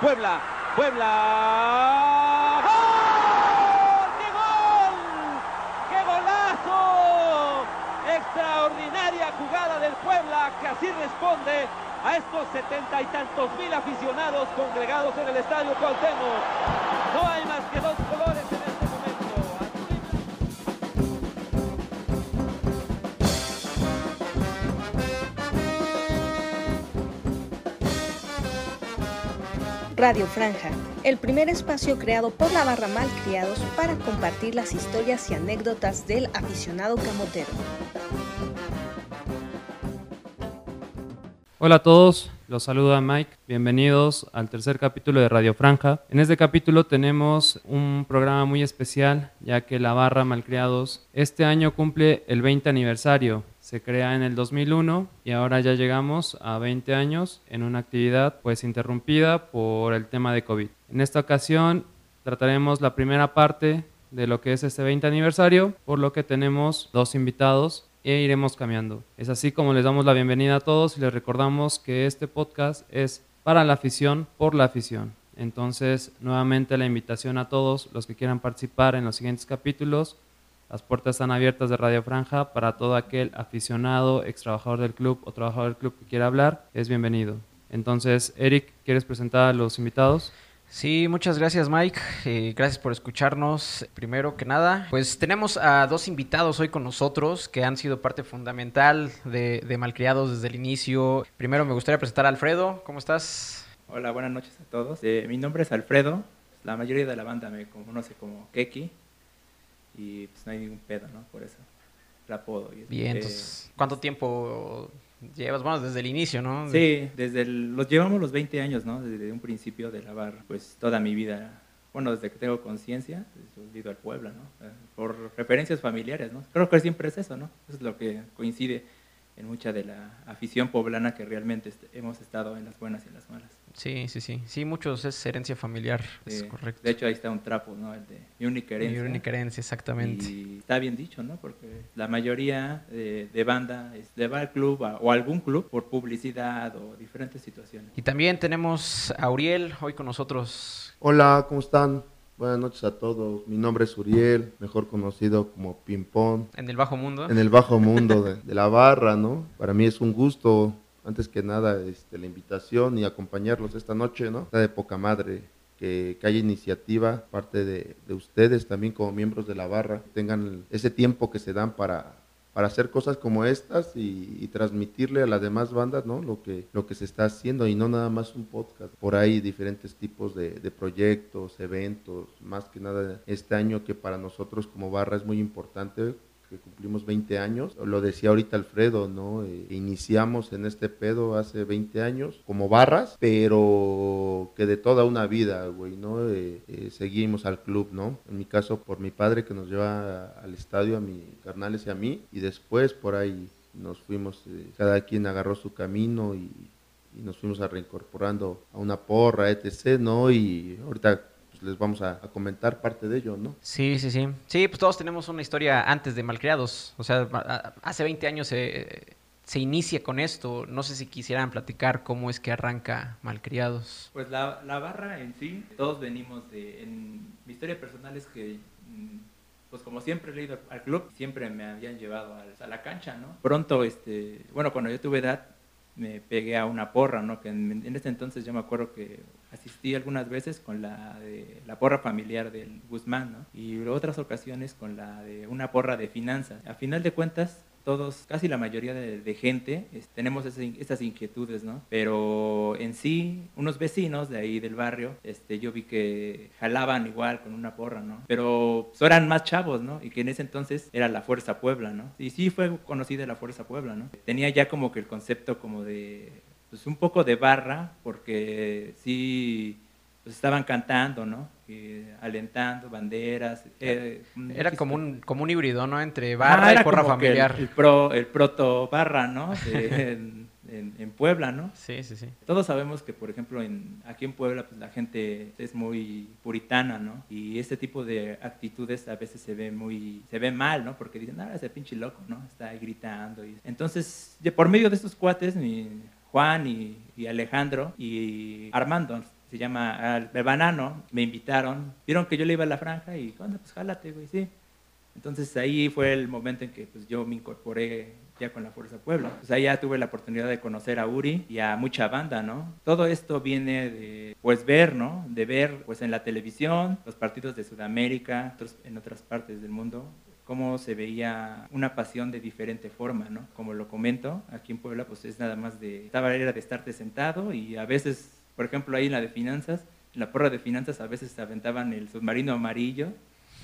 Puebla, Puebla. ¡Gol! ¡Qué gol! ¡Qué golazo! Extraordinaria jugada del Puebla que así responde a estos setenta y tantos mil aficionados congregados en el estadio Cuauhtémoc. No hay más que dos Radio Franja, el primer espacio creado por la barra Malcriados para compartir las historias y anécdotas del aficionado camotero. Hola a todos, los saluda Mike. Bienvenidos al tercer capítulo de Radio Franja. En este capítulo tenemos un programa muy especial, ya que la barra Malcriados este año cumple el 20 aniversario. Se crea en el 2001 y ahora ya llegamos a 20 años en una actividad pues interrumpida por el tema de COVID. En esta ocasión trataremos la primera parte de lo que es este 20 aniversario, por lo que tenemos dos invitados e iremos cambiando. Es así como les damos la bienvenida a todos y les recordamos que este podcast es para la afición, por la afición. Entonces, nuevamente la invitación a todos los que quieran participar en los siguientes capítulos. Las puertas están abiertas de Radio Franja para todo aquel aficionado, ex trabajador del club o trabajador del club que quiera hablar, es bienvenido. Entonces, Eric, ¿quieres presentar a los invitados? Sí, muchas gracias Mike, eh, gracias por escucharnos. Primero que nada, pues tenemos a dos invitados hoy con nosotros que han sido parte fundamental de, de Malcriados desde el inicio. Primero me gustaría presentar a Alfredo, ¿cómo estás? Hola, buenas noches a todos. Eh, mi nombre es Alfredo, la mayoría de la banda me conoce como Keki y pues no hay ningún pedo, ¿no? Por eso, el apodo. Y, Bien, eh, entonces, ¿cuánto tiempo llevas? Bueno, desde el inicio, ¿no? Sí, desde el- los llevamos los 20 años, ¿no? Desde un principio de la barra, pues toda mi vida, bueno, desde que tengo conciencia, he ido al Puebla, ¿no? Eh, Por referencias familiares, ¿no? Creo que siempre es eso, ¿no? Eso es lo que coincide en mucha de la afición poblana que realmente est- hemos estado en las buenas y en las malas. Sí, sí, sí. Sí, muchos es herencia familiar, es correcto. De hecho, ahí está un trapo, ¿no? El de mi única herencia. Mi única herencia, exactamente. Y está bien dicho, ¿no? Porque la mayoría de, de banda es- le va al club a- o a algún club por publicidad o diferentes situaciones. Y también tenemos a Uriel hoy con nosotros. Hola, ¿cómo están? Buenas noches a todos. Mi nombre es Uriel, mejor conocido como Pimpón, En el Bajo Mundo. en el bajo mundo de, de la barra, ¿no? Para mí es un gusto, antes que nada, este, la invitación y acompañarlos esta noche, ¿no? Está de poca madre que, que haya iniciativa, parte de, de ustedes también como miembros de la barra, tengan ese tiempo que se dan para, para hacer cosas como estas y, transmitirle a las demás bandas, ¿no? Lo que, lo que se está haciendo y no nada más un podcast. Por ahí diferentes tipos de, de proyectos, eventos, más que nada este año que para nosotros como barra es muy importante que cumplimos 20 años. Lo decía ahorita Alfredo, ¿no? Eh, iniciamos en este pedo hace 20 años como barras, pero que de toda una vida, güey, ¿no? Eh, eh, seguimos al club, ¿no? En mi caso, por mi padre que nos lleva al estadio, a mis carnales y a mí, y después por ahí nos fuimos, eh, cada quien agarró su camino y, y nos fuimos a reincorporando a una porra, etc., ¿no? Y ahorita pues, les vamos a, a comentar parte de ello, ¿no? Sí, sí, sí. Sí, pues todos tenemos una historia antes de Malcriados. O sea, a- a- hace 20 años se, se inicia con esto. No sé si quisieran platicar cómo es que arranca Malcriados. Pues la, la barra en sí, todos venimos de... En, mi historia personal es que, mm, pues como siempre he ido al club, siempre me habían llevado al- a la cancha, ¿no? Pronto, este, bueno, cuando yo tuve edad, me pegué a una porra, ¿no? Que en, ese entonces yo me acuerdo que asistí algunas veces con la de la porra familiar del Guzmán, ¿no? Y otras ocasiones con la de una porra de finanzas. A final de cuentas, todos, casi la mayoría de, gente, tenemos ese- esas inquietudes, ¿no? Pero en sí, unos vecinos de ahí del barrio, este, yo vi que jalaban igual con una porra, ¿no? Pero pues, eran más chavos, ¿no? Y que en ese entonces era la Fuerza Puebla, ¿no? Y sí fue conocida la Fuerza Puebla, ¿no? Tenía ya como que el concepto como de, pues un poco de barra, porque sí, pues estaban cantando, ¿no? Y alentando banderas. eh, Era como un, como un híbrido, ¿no? Entre Ah, barra era y porra el- familiar. El, pro, el proto barra, ¿no? De- en, en- en Puebla, ¿no? Sí, sí, sí. Todos sabemos que, por ejemplo, en, aquí en Puebla, pues la gente es muy puritana, ¿no? Y este tipo de actitudes a veces se ve muy, se ve mal, ¿no? Porque dicen, ah, ese pinche loco, ¿no? Está ahí gritando. Y... Entonces, por medio de estos cuates, mi Juan y, y Alejandro y Armando, se llama el Banano, me invitaron, vieron que yo le iba a la franja y, ¿cuándo? Pues jálate, güey, sí. Entonces ahí fue el momento en que pues, yo me incorporé ya con la Fuerza Puebla. Pues ya tuve la oportunidad de conocer a Uri y a mucha banda, ¿no? Todo esto viene de, pues, ver, ¿no? De ver, pues, en la televisión, los partidos de Sudamérica, en otras partes del mundo, cómo se veía una pasión de diferente forma, ¿no? Como lo comento, aquí en Puebla, pues, es nada más de, estaba era de estarte sentado y a veces, por ejemplo, ahí en la de finanzas, en la porra de finanzas a veces se aventaban el submarino amarillo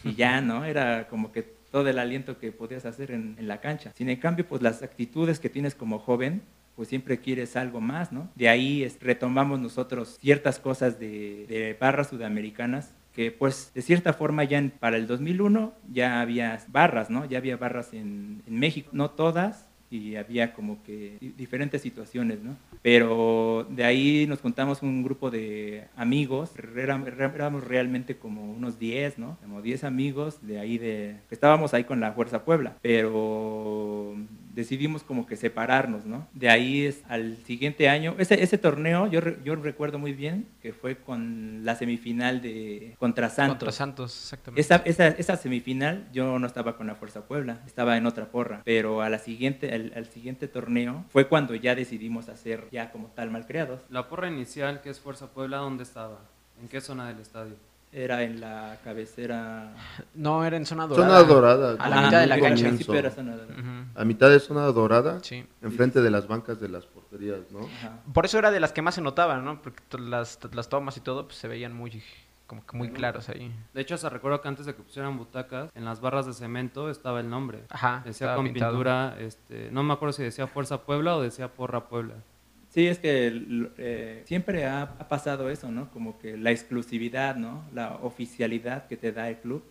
y ya, ¿no? Era como que todo el aliento que podías hacer en, la cancha. Sin en cambio, pues las actitudes que tienes como joven, pues siempre quieres algo más, ¿no? De ahí retomamos nosotros ciertas cosas de, barras sudamericanas que pues de cierta forma ya para el 2001 ya había barras, ¿no? Ya había barras en, en México, no todas, y había como que diferentes situaciones, ¿no? Pero de ahí nos contamos un grupo de amigos, éramos realmente como unos 10, ¿no? Como 10 amigos de ahí de... Estábamos ahí con la Fuerza Puebla, pero decidimos como que separarnos, ¿no? De ahí es al siguiente año, ese, ese torneo yo, yo recuerdo muy bien que fue con la semifinal de contra Santos. Contra Santos, exactamente. Esa, esa, esa semifinal yo no estaba con la Fuerza Puebla, estaba en otra porra, pero a la siguiente, al, al siguiente torneo fue cuando ya decidimos hacer ya como tal malcriados. La porra inicial que es Fuerza Puebla, ¿dónde estaba? ¿En qué zona del estadio? Era en la cabecera. No, era en zona dorada. Zona dorada. A la mitad de la cancha. Era zona dorada. A mitad de zona dorada. Sí. Enfrente de las bancas de las porterías, ¿no? Por eso era de las que más se notaban, ¿no? Porque las, las tomas y todo pues, se veían muy como que muy claros ahí. De hecho, se recuerdo que antes de que pusieran butacas, en las barras de cemento estaba el nombre. Ajá. Decía con pintura, este, no me acuerdo si decía Fuerza Puebla o decía Porra Puebla. Sí, es que eh, siempre ha, pasado eso, ¿no? Como que la exclusividad, ¿no? La oficialidad que te da el club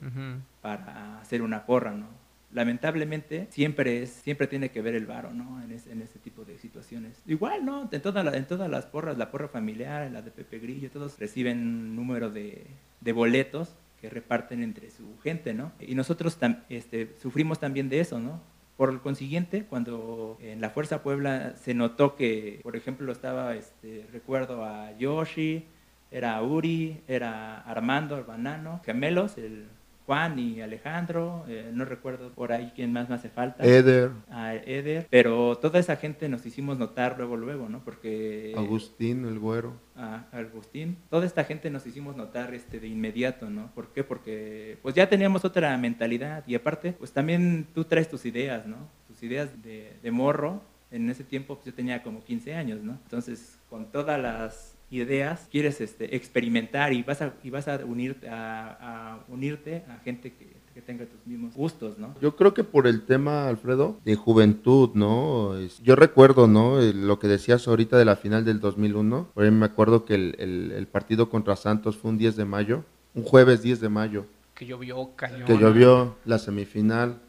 para hacer una porra, ¿no? Lamentablemente siempre es, siempre tiene que ver el varo, ¿no? En, en ese tipo de situaciones. Igual, ¿no? En, toda en todas las porras, la porra familiar, la de Pepe Grillo, todos reciben un número de, de boletos que reparten entre su gente, ¿no? Y nosotros este, sufrimos también de eso, ¿no? Por consiguiente, cuando en la Fuerza Puebla se notó que, por ejemplo, estaba, este, recuerdo a Yoshi, era Uri, era Armando, el banano, gemelos, el Juan y Alejandro, eh, no recuerdo por ahí quién más me hace falta. Eder. A Eder, pero toda esa gente nos hicimos notar luego, luego, ¿no? Porque... Agustín, el güero. A Agustín. Toda esta gente nos hicimos notar este, de inmediato, ¿no? ¿Por qué? Porque pues ya teníamos otra mentalidad y aparte, pues también tú traes tus ideas, ¿no? Tus ideas de, de morro. En ese tiempo pues, yo tenía como 15 años, ¿no? Entonces, con todas las ideas, quieres este, experimentar y vas a, y vas a, unirte, a, unirte a gente que, tenga tus mismos gustos, ¿no? Yo creo que por el tema, Alfredo, de juventud, ¿no? Yo recuerdo, ¿no? Lo que decías ahorita de la final del 2001. Por ahí me acuerdo que el, el, partido contra Santos fue un 10 de mayo, un jueves 10 de mayo. Que llovió cañón. Que llovió la semifinal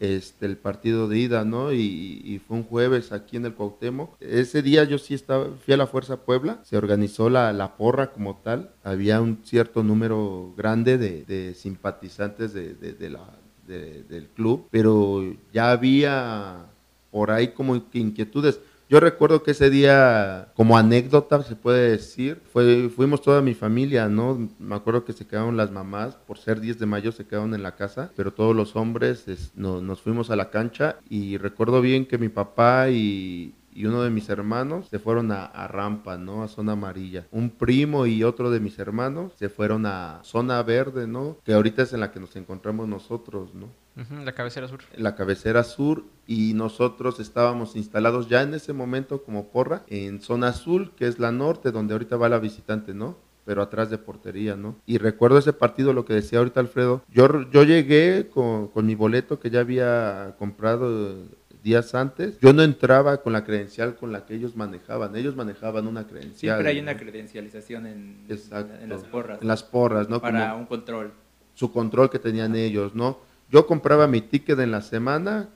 este, el partido de ida, ¿no? Y, fue un jueves aquí en el Cuauhtémoc. Ese día yo sí estaba, fui a la Fuerza Puebla, se organizó la, la porra como tal, había un cierto número grande de, simpatizantes de, de, la, del club, pero ya había por ahí como inquietudes. Yo recuerdo que ese día, como anécdota se puede decir, fue, fuimos toda mi familia, ¿no? Me acuerdo que se quedaron las mamás, por ser 10 de mayo se quedaron en la casa, pero todos los hombres nos fuimos a la cancha y recuerdo bien que mi papá y, y uno de mis hermanos se fueron a, Rampa, ¿no? A zona amarilla. Un primo y otro de mis hermanos se fueron a zona verde, ¿no? Que ahorita es en la que nos encontramos nosotros, ¿no? La cabecera sur. La cabecera sur y nosotros estábamos instalados ya en ese momento como porra en zona azul, que es la norte, donde ahorita va la visitante, ¿no? pero atrás de portería, ¿no? Y recuerdo ese partido, lo que decía ahorita Alfredo, yo, yo llegué con, con mi boleto que ya había comprado días antes, yo no entraba con la credencial con la que ellos manejaban. Ellos manejaban una credencial. Siempre hay una credencialización en, en, las porras. En las porras, ¿no? Para un control. Su control que tenían ellos, ¿no? Yo compraba mi ticket en la semana,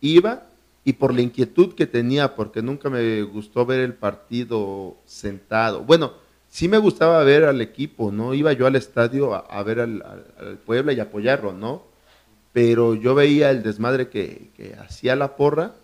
iba y por la inquietud que tenía, porque nunca me gustó ver el partido sentado. Bueno, sí me gustaba ver al equipo, ¿no? Iba yo al estadio a, ver al, al Puebla y apoyarlo, ¿no? pero yo veía el desmadre que, hacía la porra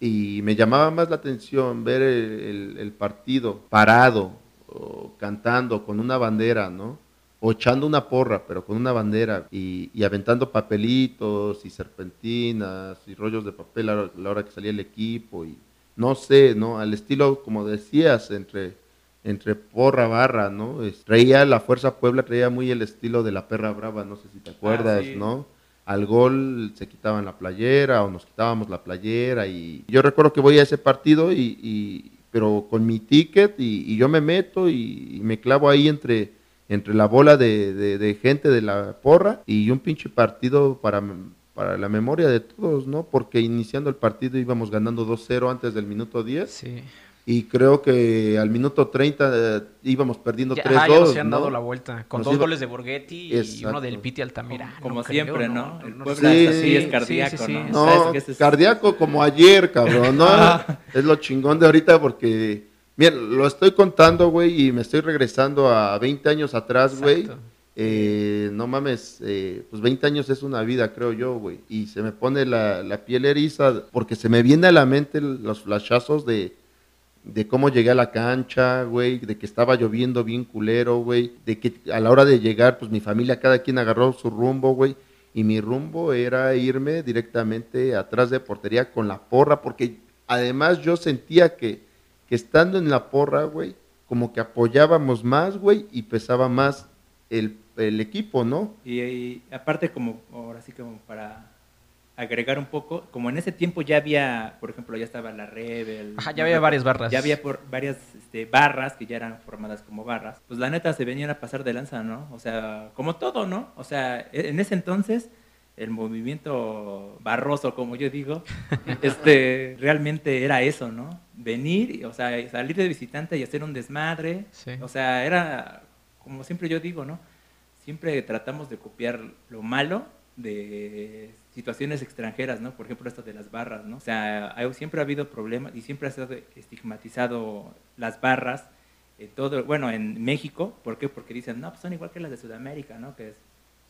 y me llamaba más la atención ver el, partido parado o cantando con una bandera, ¿no? O echando una porra, pero con una bandera y, y aventando papelitos y serpentinas y rollos de papel a la hora que salía el equipo y no sé, ¿no? Al estilo, como decías, entre entre porra barra, ¿no? traía la Fuerza Puebla, traía muy el estilo de la perra brava, no sé si te acuerdas, Ah, sí. ¿no? Al gol se quitaban la playera o nos quitábamos la playera y yo recuerdo que voy a ese partido y, y- pero con mi ticket y, y yo me meto y, y me clavo ahí entre entre la bola de, de- de gente de la porra y un pinche partido para, para la memoria de todos, ¿no? Porque iniciando el partido íbamos ganando 2-0 antes del minuto 10 Sí. y creo que al minuto 30 eh, íbamos perdiendo Ya, 3-2. ah, ya nos han ¿no? dado la vuelta. Con Nos dos iba- goles de Borghetti y Exacto. uno del Piti Altamirano. Como creo, siempre, ¿no? El no Puebla Sí, es así, es sí, cardíaco, sí, sí. ¿no? No, Sabes que ese es- cardíaco como ayer, cabrón, ¿no? es lo chingón de ahorita porque, miren, lo estoy contando, güey, y me estoy regresando a 20 años atrás, güey. Eh, no mames, eh, pues 20 años es una vida, creo yo, güey. Y se me pone la, la piel eriza porque se me viene a la mente los flashazos de, de cómo llegué a la cancha, güey, de que estaba lloviendo bien culero, güey, de que a la hora de llegar, pues mi familia, cada quien agarró su rumbo, güey, y mi rumbo era irme directamente atrás de portería con la porra, porque además yo sentía que, que estando en la porra, güey, como que apoyábamos más, güey, y pesaba más el, el equipo, ¿no? Y, y aparte como, ahora sí como para agregar un poco, como en ese tiempo ya había, por ejemplo, ya estaba la Rebel. Ajá, ya había varias barras. Ya había por, varias este, barras que ya eran formadas como barras. Pues la neta se venían a pasar de lanza, ¿no? O sea, como todo, ¿no? O sea, e- en ese entonces el movimiento barroso, como yo digo, este, realmente era eso, ¿no? Venir, o sea, salir de visitante y hacer un desmadre. Sí. O sea, era, como siempre yo digo, ¿no? Siempre tratamos de copiar lo malo de situaciones extranjeras, ¿no? Por ejemplo, esto de las barras, ¿no? O sea, hay- siempre ha habido problemas y siempre ha sido estigmatizado las barras en todo, bueno, en México, ¿por qué? Porque dicen, no, pues son igual que las de Sudamérica, ¿no? Que es,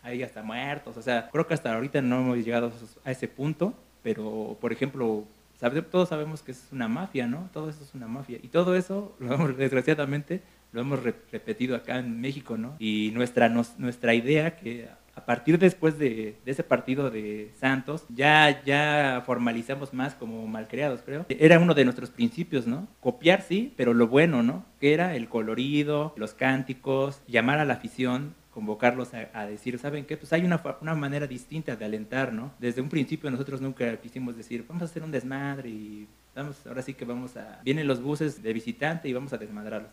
hay hasta muertos, o sea, creo que hasta ahorita no hemos llegado a ese punto, pero, por ejemplo, todos sabemos que es una mafia, ¿no? Todo eso es una mafia. Y todo eso, lo hemos, desgraciadamente, lo hemos re- repetido acá en México, ¿no? Y nuestra, nos- nuestra idea que a partir después de, de ese partido de Santos, ya, ya formalizamos más como malcriados, creo. Era uno de nuestros principios, ¿no? Copiar, sí, pero lo bueno, ¿no? Que era el colorido, los cánticos, llamar a la afición, convocarlos a, a decir, ¿saben qué? Pues hay una, una manera distinta de alentar, ¿no? Desde un principio nosotros nunca quisimos decir, vamos a hacer un desmadre y vamos, ahora sí que vamos a... Vienen los buses de visitante y vamos a desmadrarlos.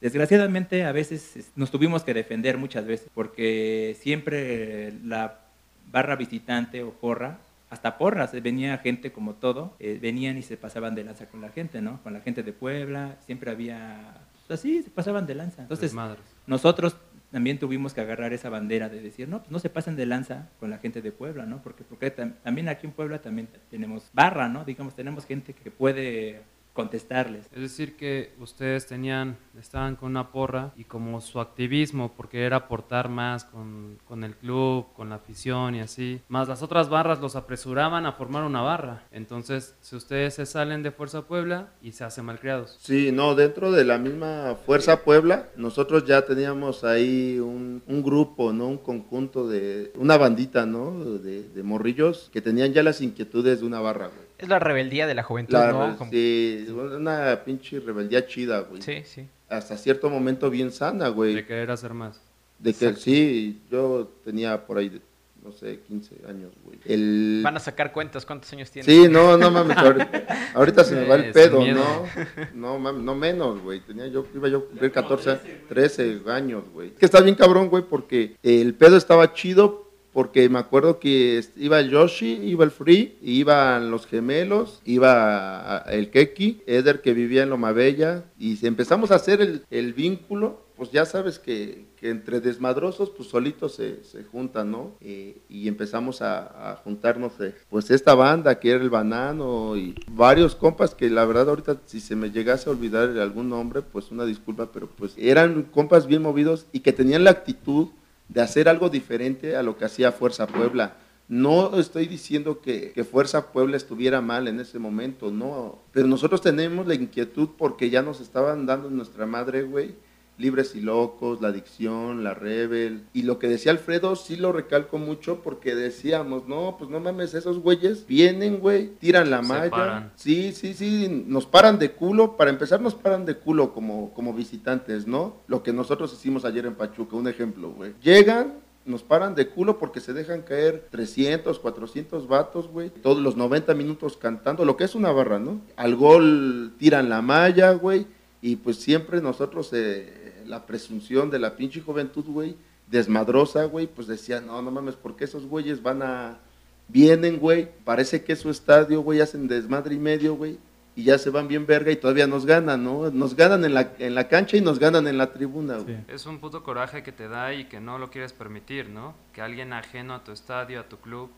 Desgraciadamente a veces es- nos tuvimos que defender muchas veces porque siempre la barra visitante o porra, hasta porras, eh, venía gente como todo, eh, venían y se pasaban de lanza con la gente, ¿no? Con la gente de Puebla, siempre había, pues así, se pasaban de lanza. Entonces nosotros también tuvimos que agarrar esa bandera de decir, no, pues no se pasen de lanza con la gente de Puebla, ¿no? Porque, porque tam- también aquí en Puebla también tenemos barra, ¿no? Digamos, tenemos gente que puede contestarles. Es decir, que ustedes tenían, estaban con una porra y como su activismo, porque era aportar más con, con el club, con la afición y así, más las otras barras los apresuraban a formar una barra. Entonces, si ustedes se salen de Fuerza Puebla y se hacen malcriados. Sí, no, dentro de la misma Fuerza Puebla, nosotros ya teníamos ahí un, un grupo, ¿no? Un conjunto de, una bandita, ¿no? De, de morrillos que tenían ya las inquietudes de una barra, güey. Es la rebeldía de la juventud, La- ¿no? Como- sí, una pinche rebeldía chida, güey. sí, sí. Hasta cierto momento bien sana, güey. De querer hacer más. De que Exacto. sí, yo tenía por ahí, de, no sé, 15 años, güey. El... Van a sacar cuentas, ¿cuántos años tienen? Sí, no, no mames, ahorita, ahorita se me va el pedo, miedo. ¿no? No mames, no menos, güey. Tenía yo, iba yo a cumplir 14, 13 años, güey. Es que está bien cabrón, güey, porque el pedo estaba chido, porque me acuerdo que iba Yoshi, iba el Free, iban los gemelos, iba a- el Keki, Eder que vivía en Loma Bella, y si empezamos a hacer el, el vínculo, pues ya sabes que, que entre desmadrosos, pues solitos se, se juntan, ¿no? Eh, y empezamos a, a juntarnos, pues esta banda que era el Banano y varios compas que la verdad ahorita si se me llegase a olvidar algún nombre, pues una disculpa, pero pues eran compas bien movidos y que tenían la actitud de hacer algo diferente a lo que hacía Fuerza Puebla. No estoy diciendo que, Fuerza Puebla estuviera mal en ese momento, no. Pero nosotros tenemos la inquietud porque ya nos estaban dando nuestra madre, güey Libres y Locos, La Adicción, La Rebel. Y lo que decía Alfredo sí lo recalco mucho porque decíamos, no, pues no mames, esos güeyes vienen, güey, tiran la malla. Sí, sí, sí, nos paran de culo. Para empezar, nos paran de culo como, como visitantes, ¿no? Lo que nosotros hicimos ayer en Pachuca, un ejemplo, güey. Llegan, nos paran de culo porque se dejan caer 300, 400 vatos, güey. Todos los 90 minutos cantando, lo que es una barra, ¿no? Al gol tiran la malla, güey. Y pues siempre nosotros eh, la presunción de la pinche juventud, güey, desmadrosa, güey, pues decía, no, no mames, ¿por qué esos güeyes van a, vienen, güey, parece que es su estadio, güey, hacen desmadre y medio, güey, y ya se van bien verga y todavía nos ganan, ¿no? Nos ganan en la, en la cancha y nos ganan en la tribuna, güey. Es un puto coraje que te da y que no lo quieres permitir, ¿no? Que alguien ajeno a tu estadio, a tu club,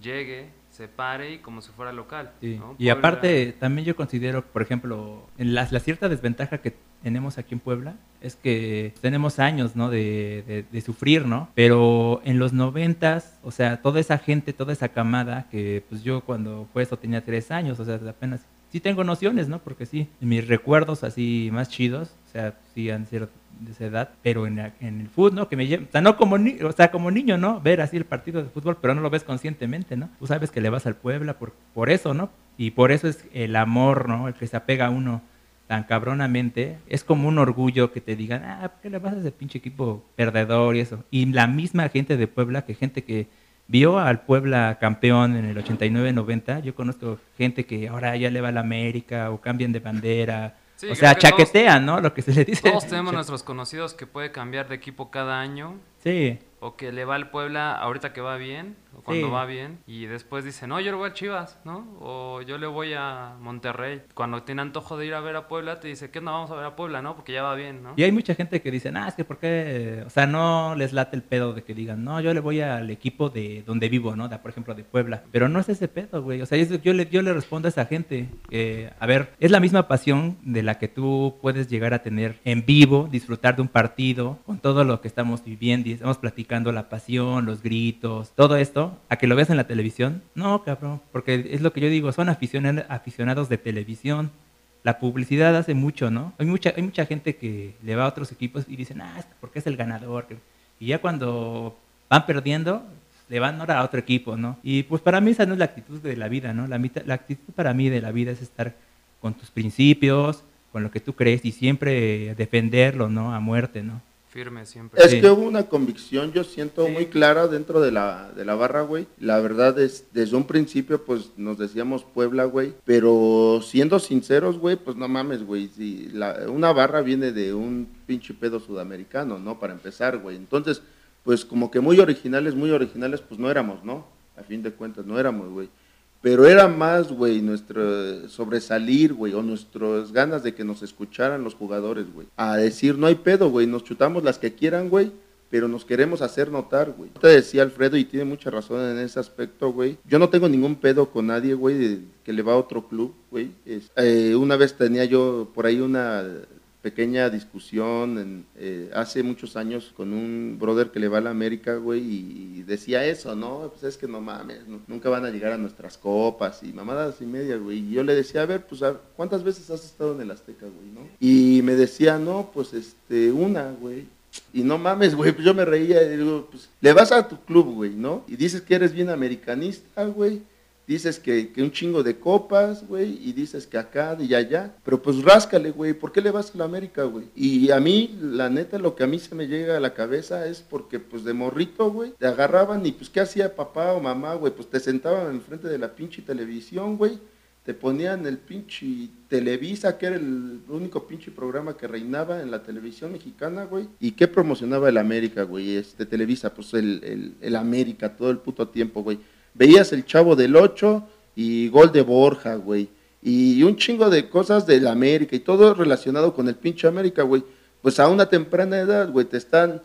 llegue, se pare y como si fuera local. Y aparte, también yo considero, por ejemplo, en la, la cierta desventaja que tenemos aquí en Puebla es que tenemos años, ¿no? De, de, sufrir, ¿no? Pero en los noventas, o sea, toda esa gente, toda esa camada, que pues yo cuando fue eso tenía tres años, o sea, apenas, sí tengo nociones, ¿no? Porque sí, mis recuerdos así más chidos, o sea, sí han sido de esa edad, pero en, en el fútbol, ¿no? Que me o sea, no como, ni, o sea, como niño, ¿no? Ver así el partido de fútbol, pero no lo ves conscientemente, ¿no? Tú sabes que le vas al Puebla por, por eso, ¿no? Y por eso es el amor, ¿no? El que se apega a uno tan cabronamente, es como un orgullo que te digan, ah, ¿por qué le vas a ese pinche equipo perdedor y eso? Y la misma gente de Puebla, que gente que vio al Puebla campeón en el 89-90, yo conozco gente que ahora ya le va a la América o cambian de bandera, o sea, chaquetean, ¿no? Lo que se le dice. Todos tenemos nuestros conocidos que puede cambiar de equipo cada año. Sí. O que le va al Puebla ahorita que va bien, o cuando va bien, y después dice, no, yo le voy a Chivas, ¿no? O yo le voy a Monterrey. Cuando tiene antojo de ir a ver a Puebla, te dice, ¿qué no vamos a ver a Puebla, no? Porque ya va bien, ¿no? Y hay mucha gente que dice, ah, es que ¿por qué? O sea, no les late el pedo de que digan, no, yo le voy al equipo de donde vivo, ¿no? por ejemplo, de Puebla. Pero no es ese pedo, güey. O sea, yo le, yo le respondo a esa gente, a ver, es la misma pasión de la que tú puedes llegar a tener en vivo, disfrutar de un partido, con todo lo que estamos viviendo y estamos platicando la pasión, los gritos, todo esto, a que lo veas en la televisión. No, cabrón, porque es lo que yo digo, son aficionados de televisión. La publicidad hace mucho, ¿no? Hay mucha, hay mucha gente que le va a otros equipos y dicen, ah, porque es el ganador. Y ya cuando van perdiendo, le van ahora a otro equipo, ¿no? Y pues para mí esa no es la actitud de la vida, ¿no? La, la actitud para mí de la vida es estar con tus principios, con lo que tú crees y siempre defenderlo, ¿no? A muerte, ¿no? Firme siempre. Es que hubo una convicción, yo siento muy clara dentro de la, de la barra, güey. La verdad es, desde un principio, pues nos decíamos Puebla, güey. Pero siendo sinceros, güey, pues no mames, güey. Si una barra viene de un pinche pedo sudamericano, ¿no? Para empezar, güey. Entonces, pues como que muy originales, muy originales, pues no éramos, ¿no? A fin de cuentas, no éramos, güey. Pero era más, güey, nuestro sobresalir, güey, o nuestras ganas de que nos escucharan los jugadores, güey. A decir, no hay pedo, güey, nos chutamos las que quieran, güey, pero nos queremos hacer notar, güey. Te decía Alfredo, y tiene mucha razón en ese aspecto, güey. Yo no tengo ningún pedo con nadie, güey, que le va a otro club, güey. Eh, una vez tenía yo por ahí una pequeña discusión en, eh, hace muchos años con un brother que le va a la América, güey, y, decía eso, ¿no? Pues es que no mames, nunca van a llegar a nuestras copas y mamadas y media, güey. Y yo le decía, a ver, pues, ¿cuántas veces has estado en el Azteca, güey, no? Y me decía, no, pues, este, una, güey. Y no mames, güey, pues yo me reía y digo, pues, le vas a tu club, güey, ¿no? Y dices que eres bien americanista, güey dices que, que, un chingo de copas, güey, y dices que acá y allá, pero pues ráscale, güey, ¿por qué le vas a la América, güey? Y a mí, la neta, lo que a mí se me llega a la cabeza es porque, pues, de morrito, güey, te agarraban y, pues, ¿qué hacía papá o mamá, güey? Pues te sentaban enfrente de la pinche televisión, güey, te ponían el pinche Televisa, que era el único pinche programa que reinaba en la televisión mexicana, güey. ¿Y qué promocionaba el América, güey? Este Televisa, pues el, el, el América todo el puto tiempo, güey veías el Chavo del 8 y gol de Borja, güey. Y un chingo de cosas del América y todo relacionado con el pinche América, güey. Pues a una temprana edad, güey, te están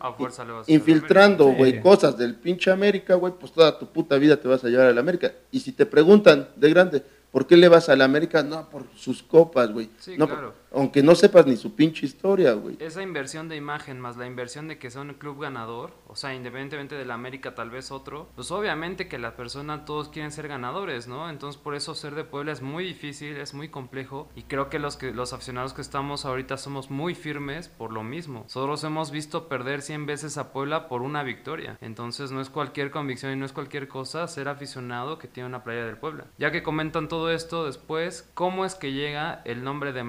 infiltrando, güey, cosas del pinche América, güey, pues toda tu puta vida te vas a llevar al América. Y si te preguntan de grande, ¿por qué le vas al América? No, por sus copas, güey. Sí, no, claro aunque no sepas ni su pinche historia, güey. Esa inversión de imagen más la inversión de que sea un club ganador, o sea, independientemente de la América, tal vez otro, pues obviamente que la persona, todos quieren ser ganadores, ¿no? Entonces por eso ser de Puebla es muy difícil, es muy complejo y creo que los, que, los aficionados que estamos ahorita somos muy firmes por lo mismo. Nosotros hemos visto perder 100 veces a Puebla por una victoria, entonces no es cualquier convicción y no es cualquier cosa ser aficionado que tiene una playa del Puebla. Ya que comentan todo esto después, ¿cómo es que llega el nombre de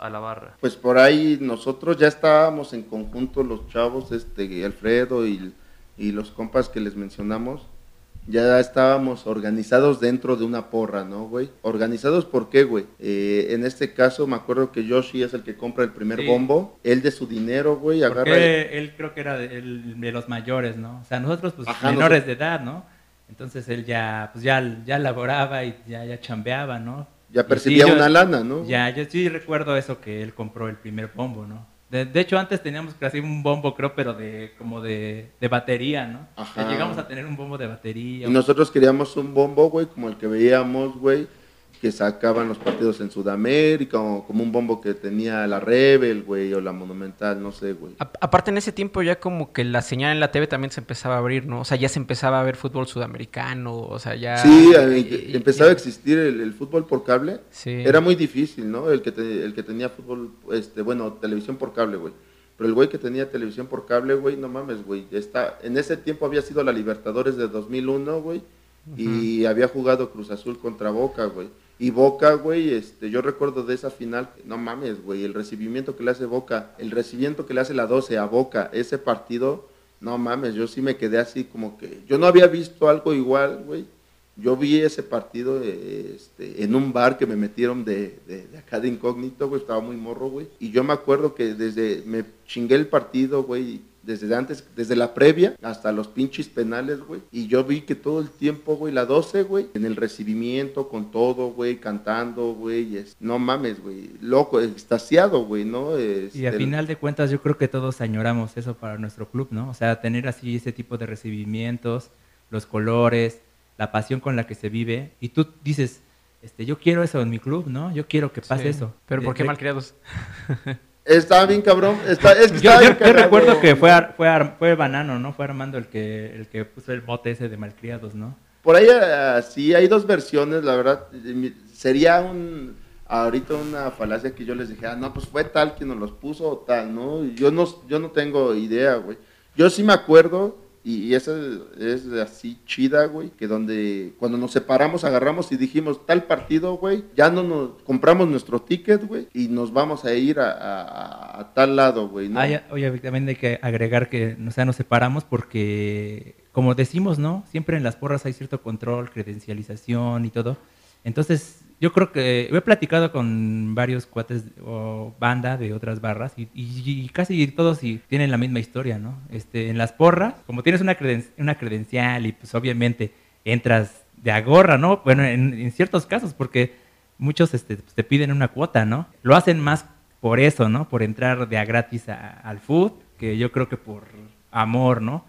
A la barra? Pues por ahí nosotros ya estábamos en conjunto los chavos, este Alfredo y, y los compas que les mencionamos, ya estábamos organizados dentro de una porra, ¿no, güey? Organizados por qué, güey? Eh, en este caso me acuerdo que Yoshi es el que compra el primer Sí. bombo, él de su dinero, güey, agarra... Porque él creo que era de, el- de los mayores, ¿no? O sea, nosotros pues Ajá, menores de edad, ¿no? Entonces él ya, pues ya, ya laboraba y ya, ya chambeaba, ¿no? Ya sí, percibía yo- una lana, ¿no? Ya, yo sí recuerdo eso que él compró el primer bombo, ¿no? De, de hecho, antes teníamos casi un bombo, creo, pero de como de, de batería, ¿no? Ajá. llegamos a tener un bombo de batería. Y nosotros queríamos un bombo, güey, como el que veíamos, güey, que sacaban los partidos en Sudamérica, o como un bombo que tenía la Rebel, güey, o la Monumental, no sé, güey. A- aparte en ese tiempo ya como que la señal en la TV también se empezaba a abrir, ¿no? O sea, ya se empezaba a ver fútbol sudamericano, o sea, ya... Sí, eh, empezaba a existir el, el fútbol por cable. Sí. Era muy difícil, ¿no? El que, te- el que tenía fútbol, este, bueno, televisión por cable, güey. Pero el güey que tenía televisión por cable, güey, no mames, güey. Está, en ese tiempo había sido la Libertadores de 2001, güey. Y había jugado Cruz Azul contra Boca, güey. Y Boca, güey, este, yo recuerdo de esa final, no mames, güey, el recibimiento que le hace Boca, el recibimiento que le hace la 12 a Boca, ese partido, no mames, yo sí me quedé así como que, yo no había visto algo igual, güey. Yo vi ese partido este, en un bar que me metieron de, de- de acá de incógnito, güey, estaba muy morro, güey. Y yo me acuerdo que desde, me chingué el partido, güey, desde antes, desde la previa hasta los pinches penales, güey. Y yo vi que todo el tiempo, güey, la 12, güey, en el recibimiento, con todo, güey, cantando, güey. es- No mames, güey, loco, extasiado, güey, ¿no? Y a Este, final de cuentas yo creo que todos añoramos eso para nuestro club, ¿no? O sea, tener así ese tipo de recibimientos, los colores, la pasión con la que se vive. Y tú dices, este, yo quiero eso en mi club, ¿no? Yo quiero que pase Sí. eso. Pero ¿por qué malcriados? Estaba bien cabrón, está, es que Yo, yo- yo recuerdo que fue, Ar- fue, Ar- fue Banano, ¿no? Fue Armando el que, el que puso el bote ese de malcriados, ¿no? Por ahí ah, sí hay dos versiones, la verdad. Sería un ahorita una falacia que yo les dije, ah, no, pues fue tal quien nos los puso o tal, ¿no? Yo no, yo no tengo idea, güey. Yo sí me acuerdo, y, esa es así chida, güey, que donde cuando nos separamos agarramos y dijimos, tal partido, güey, ya no nos compramos nuestro ticket, güey, y nos vamos a ir a, a- a tal lado, güey, ¿no? Ah, oye, también hay que agregar que o sea, nos separamos porque, como decimos, ¿no? Siempre en las porras hay cierto control, credencialización y todo. Entonces, yo creo que he platicado con varios cuates o banda de otras barras y, y- y casi todos y tienen la misma historia, ¿no? Este, en las porras, como tienes una, creden- una credencial y pues obviamente entras de agorra, ¿no? Bueno, en, ciertos casos, porque muchos este, pues, te piden una cuota, ¿no? Lo hacen más por eso, ¿no? Por entrar de a gratis a- al food, que yo creo que por amor, ¿no?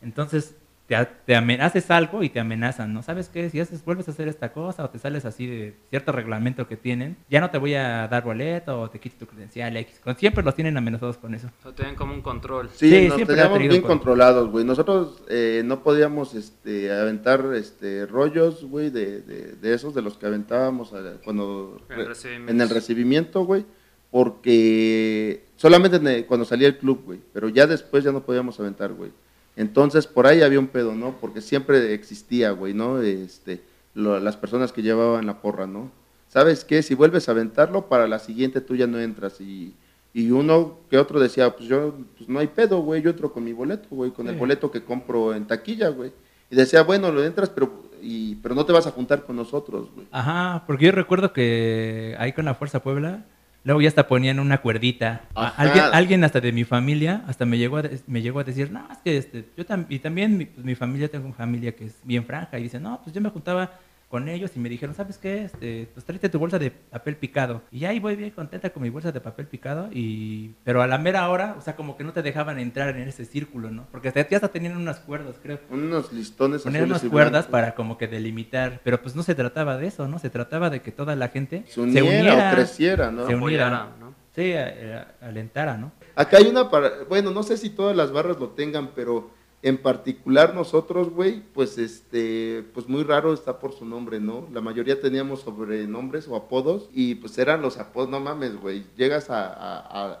Entonces, te, te amen- haces algo y te amenazan, ¿no? ¿Sabes qué? Si haces, vuelves a hacer esta cosa o te sales así de cierto reglamento que tienen, ya no te voy a dar boleto o te quito tu credencial X. Siempre los tienen amenazados con eso. O sea, tienen como un control. Sí, Sí, nos siempre teníamos bien con- controlados, güey. Nosotros eh, no podíamos este, aventar este, rollos, güey, de, de, de esos, de los que aventábamos eh, cuando En el re- recibimiento. en el recibimiento, güey, porque solamente cuando salía el club, güey, pero ya después ya no podíamos aventar, güey. Entonces, por ahí había un pedo, ¿no? Porque siempre existía, güey, ¿no? Este, lo- las personas que llevaban la porra, ¿no? ¿Sabes qué? Si vuelves a aventarlo, para la siguiente tú ya no entras. Y, y uno que otro decía, pues yo, pues no hay pedo, güey, yo entro con mi boleto, güey, con el boleto que compro en taquilla, güey. Y decía, bueno, lo entras, pero, y, pero no te vas a juntar con nosotros, güey. Ajá, porque yo recuerdo que ahí con la Fuerza Puebla, luego ya hasta ponían una cuerdita. Alguien, alguien hasta de mi familia, hasta me llegó a, me llegó a decir, no, es que este, yo tam- y también mi, pues, mi familia, tengo una familia que es bien franja, y dice, no, pues yo me juntaba con ellos y me dijeron, ¿sabes qué? Este, pues tráete tu bolsa de papel picado. Y ahí voy bien contenta con mi bolsa de papel picado, y pero a la mera hora, o sea, como que no te dejaban entrar en ese círculo, ¿no? Porque hasta, ya hasta tenían unas cuerdas, creo Unos listones poner azules unas cuerdas blancos. para como que delimitar, pero pues no se trataba de eso, ¿no? Se trataba de que toda la gente se uniera, o creciera, ¿no? se uniera. ¿no? sí, a- a- alentara, ¿no? Acá hay una, para, bueno, no sé si todas las barras lo tengan, pero en particular nosotros, güey, pues este, pues muy raro está por su nombre, ¿no? La mayoría teníamos sobrenombres o apodos y pues eran los apodos, no mames, güey, llegas a,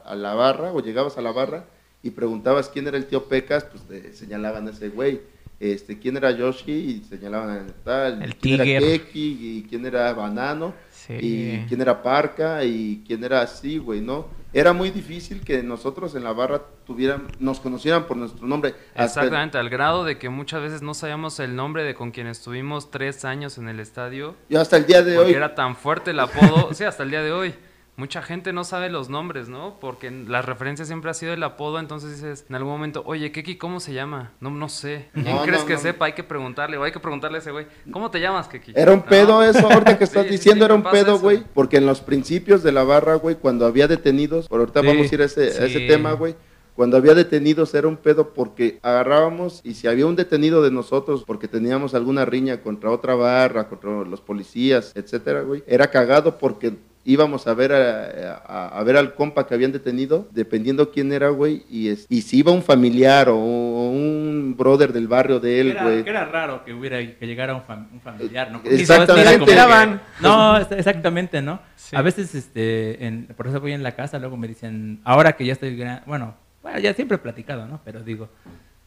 a- la barra o llegabas a la barra y preguntabas quién era el tío Pecas, pues te señalaban a ese güey. Este, quién era Yoshi y señalaban a tal, El quién era Keki y quién era Banano Sí. y quién era Parca y quién era así, güey, ¿no? Era muy difícil que nosotros en la barra tuvieran, nos conocieran por nuestro nombre. Hasta- Exactamente, al grado de que muchas veces no sabíamos el nombre de con quien estuvimos tres años en el estadio. Yo hasta el día de Porque hoy, era tan fuerte el apodo, sí, hasta el día de hoy. Mucha gente no sabe los nombres, ¿no? Porque las referencias siempre ha sido el apodo, entonces dices en algún momento, oye, Keki, ¿cómo se llama? No, no sé. ¿Quién No, crees no, que no. sepa? Hay que preguntarle, o hay que preguntarle a ese güey, ¿cómo te llamas, Keki? era un pedo eso, ahorita que estás Sí, sí, diciendo, era un pedo, güey, porque en los principios de la barra, güey, cuando había detenidos, por ahorita Sí, vamos a ir a ese, a ese tema, güey. Cuando había detenidos era un pedo porque agarrábamos y si había un detenido de nosotros porque teníamos alguna riña contra otra barra, contra los policías, etcétera, güey, era cagado porque íbamos a ver a, a- a ver al compa que habían detenido, dependiendo quién era, güey, y, es- y si iba un familiar o un brother del barrio de él, güey. que era raro que hubiera que llegara un, fam- un familiar, ¿no? Exactamente. Ni se enteraban. No, es- exactamente, ¿no? Sí. A veces, este, en- por eso voy en la casa, luego me dicen, ahora que ya estoy gran, bueno, bueno, ya siempre he platicado, ¿no? Pero digo,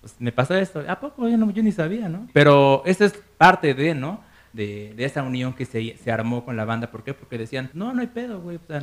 pues me pasó esto, ¿a poco? Yo, no- yo ni sabía, ¿no? Pero eso es parte de, ¿no? De, de esa unión que se, se armó con la banda. ¿Por qué? Porque decían, no, no hay pedo, güey. O sea,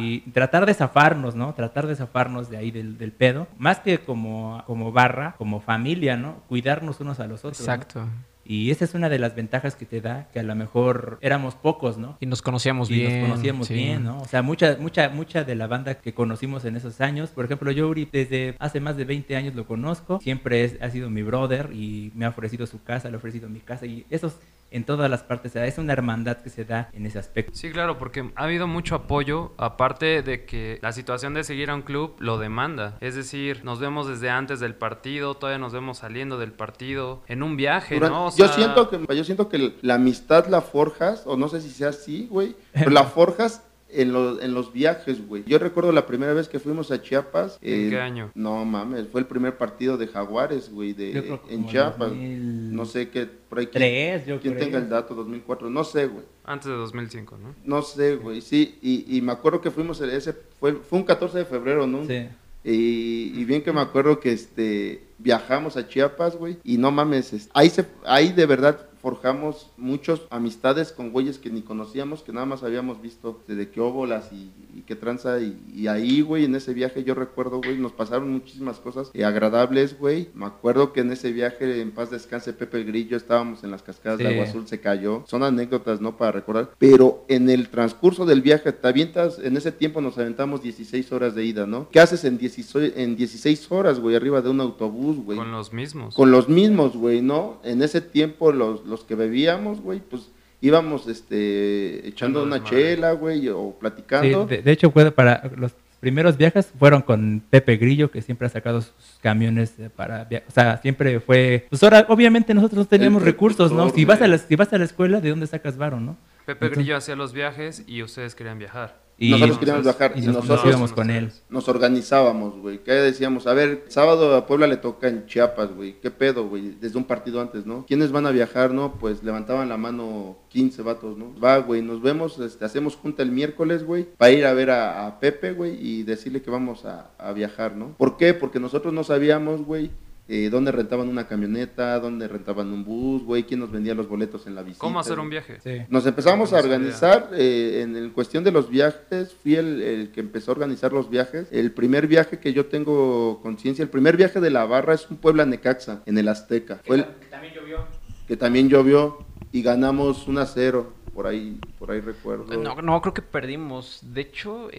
y tratar de zafarnos, ¿no? Tratar de zafarnos de ahí del, del pedo. Más que como, como barra, como familia, ¿no? Cuidarnos unos a los otros. ¿no? Exacto. Y esa es una de las ventajas que te da, que a lo mejor éramos pocos, ¿no? Y nos conocíamos y bien. nos conocíamos sí. bien, ¿no? O sea, mucha, mucha, mucha de la banda que conocimos en esos años, por ejemplo, yo Uri desde hace más de 20 años lo conozco, siempre es- ha sido mi brother y me ha ofrecido su casa, le ha ofrecido mi casa y eso es en todas las partes, o sea, es una hermandad que se da en ese aspecto. Sí, claro, porque ha habido mucho apoyo, aparte de que la situación de seguir a un club lo demanda. Es decir, nos vemos desde antes del partido, todavía nos vemos saliendo del partido, en un viaje, Durante- ¿no? O yo siento que yo siento que la amistad la forjas o no sé si sea así, güey, pero la forjas en los en los viajes, güey. Yo recuerdo la primera vez que fuimos a Chiapas. ¿En eh, qué año? No mames, fue el primer partido de Jaguares, güey, de Yo creo que en como Chiapas. 2003, No sé qué por ahí quién, yo quién creo. tenga el dato 2004, no sé, güey. Antes de 2005, ¿no? No sé, güey. Sí, y, y me acuerdo que fuimos ese fue fue un 14 de febrero, ¿no? Sí. Y, y bien que me acuerdo que este viajamos a Chiapas, güey, y no mames, es- ahí se ahí de verdad forjamos muchos amistades con güeyes que ni conocíamos, que nada más habíamos visto de qué óbolas y, y qué tranza y, y ahí, güey, en ese viaje yo recuerdo, güey, nos pasaron muchísimas cosas eh, agradables, güey. Me acuerdo que en ese viaje en paz descanse Pepe el Grillo, estábamos en las cascadas de. Agua Azul, se cayó. Son anécdotas, ¿no? Para recordar. Pero en el transcurso del viaje, te avientas, en ese tiempo nos aventamos 16 horas de ida, ¿no? ¿Qué haces en 16, en 16 horas, güey, arriba de un autobús, güey? Con los mismos. Con los mismos, güey, ¿no? En ese tiempo los, los que bebíamos, güey, pues íbamos este echando una chela, güey, o Sí, platicando. de, de hecho, para los primeros viajes fueron con Pepe Grillo, que siempre ha sacado sus camiones eh, para via- O sea, siempre fue. Pues ahora, obviamente, nosotros no tenemos recursos, ¿no? Si vas, a la, si vas a la escuela, ¿de dónde sacas varo, no? Pepe Grillo hacía los viajes y ustedes querían viajar. Y, Nosotros queríamos bajar y y nos, nosotros nos íbamos con él. nos organizábamos, güey. ¿Qué decíamos? A ver, sábado a Puebla le toca en Chiapas, güey. ¿Qué pedo, güey? Desde un partido antes, ¿no? ¿Quiénes van a viajar, no? Pues levantaban la mano 15 vatos, ¿no? Va, güey, nos vemos, este, hacemos junta el miércoles, güey, para ir a ver a, a Pepe, güey, y decirle que vamos a, a viajar, ¿no? ¿Por qué? Porque nosotros no sabíamos, güey, eh, dónde rentaban una camioneta, dónde rentaban un bus, güey, quién nos vendía los boletos en la visita. ¿Cómo hacer un viaje? Sí. Nos empezamos a sabía. organizar eh, en, en cuestión de los viajes, fui el, el que empezó a organizar los viajes. El primer viaje que yo tengo conciencia, el primer viaje de la barra es un Puebla Necaxa, en el Azteca. Fue el también llovió. que también llovió y ganamos 1 a 0, por ahí, por ahí recuerdo. No, no, creo que perdimos. De hecho,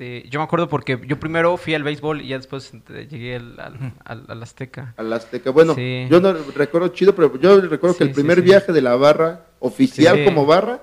este, yo me acuerdo porque yo primero fui al béisbol y ya después llegué al, al, al- al Azteca. Al Azteca. Bueno, Sí. yo no recuerdo chido, pero yo recuerdo que el sí, primer sí. viaje de la barra, oficial Sí. como barra,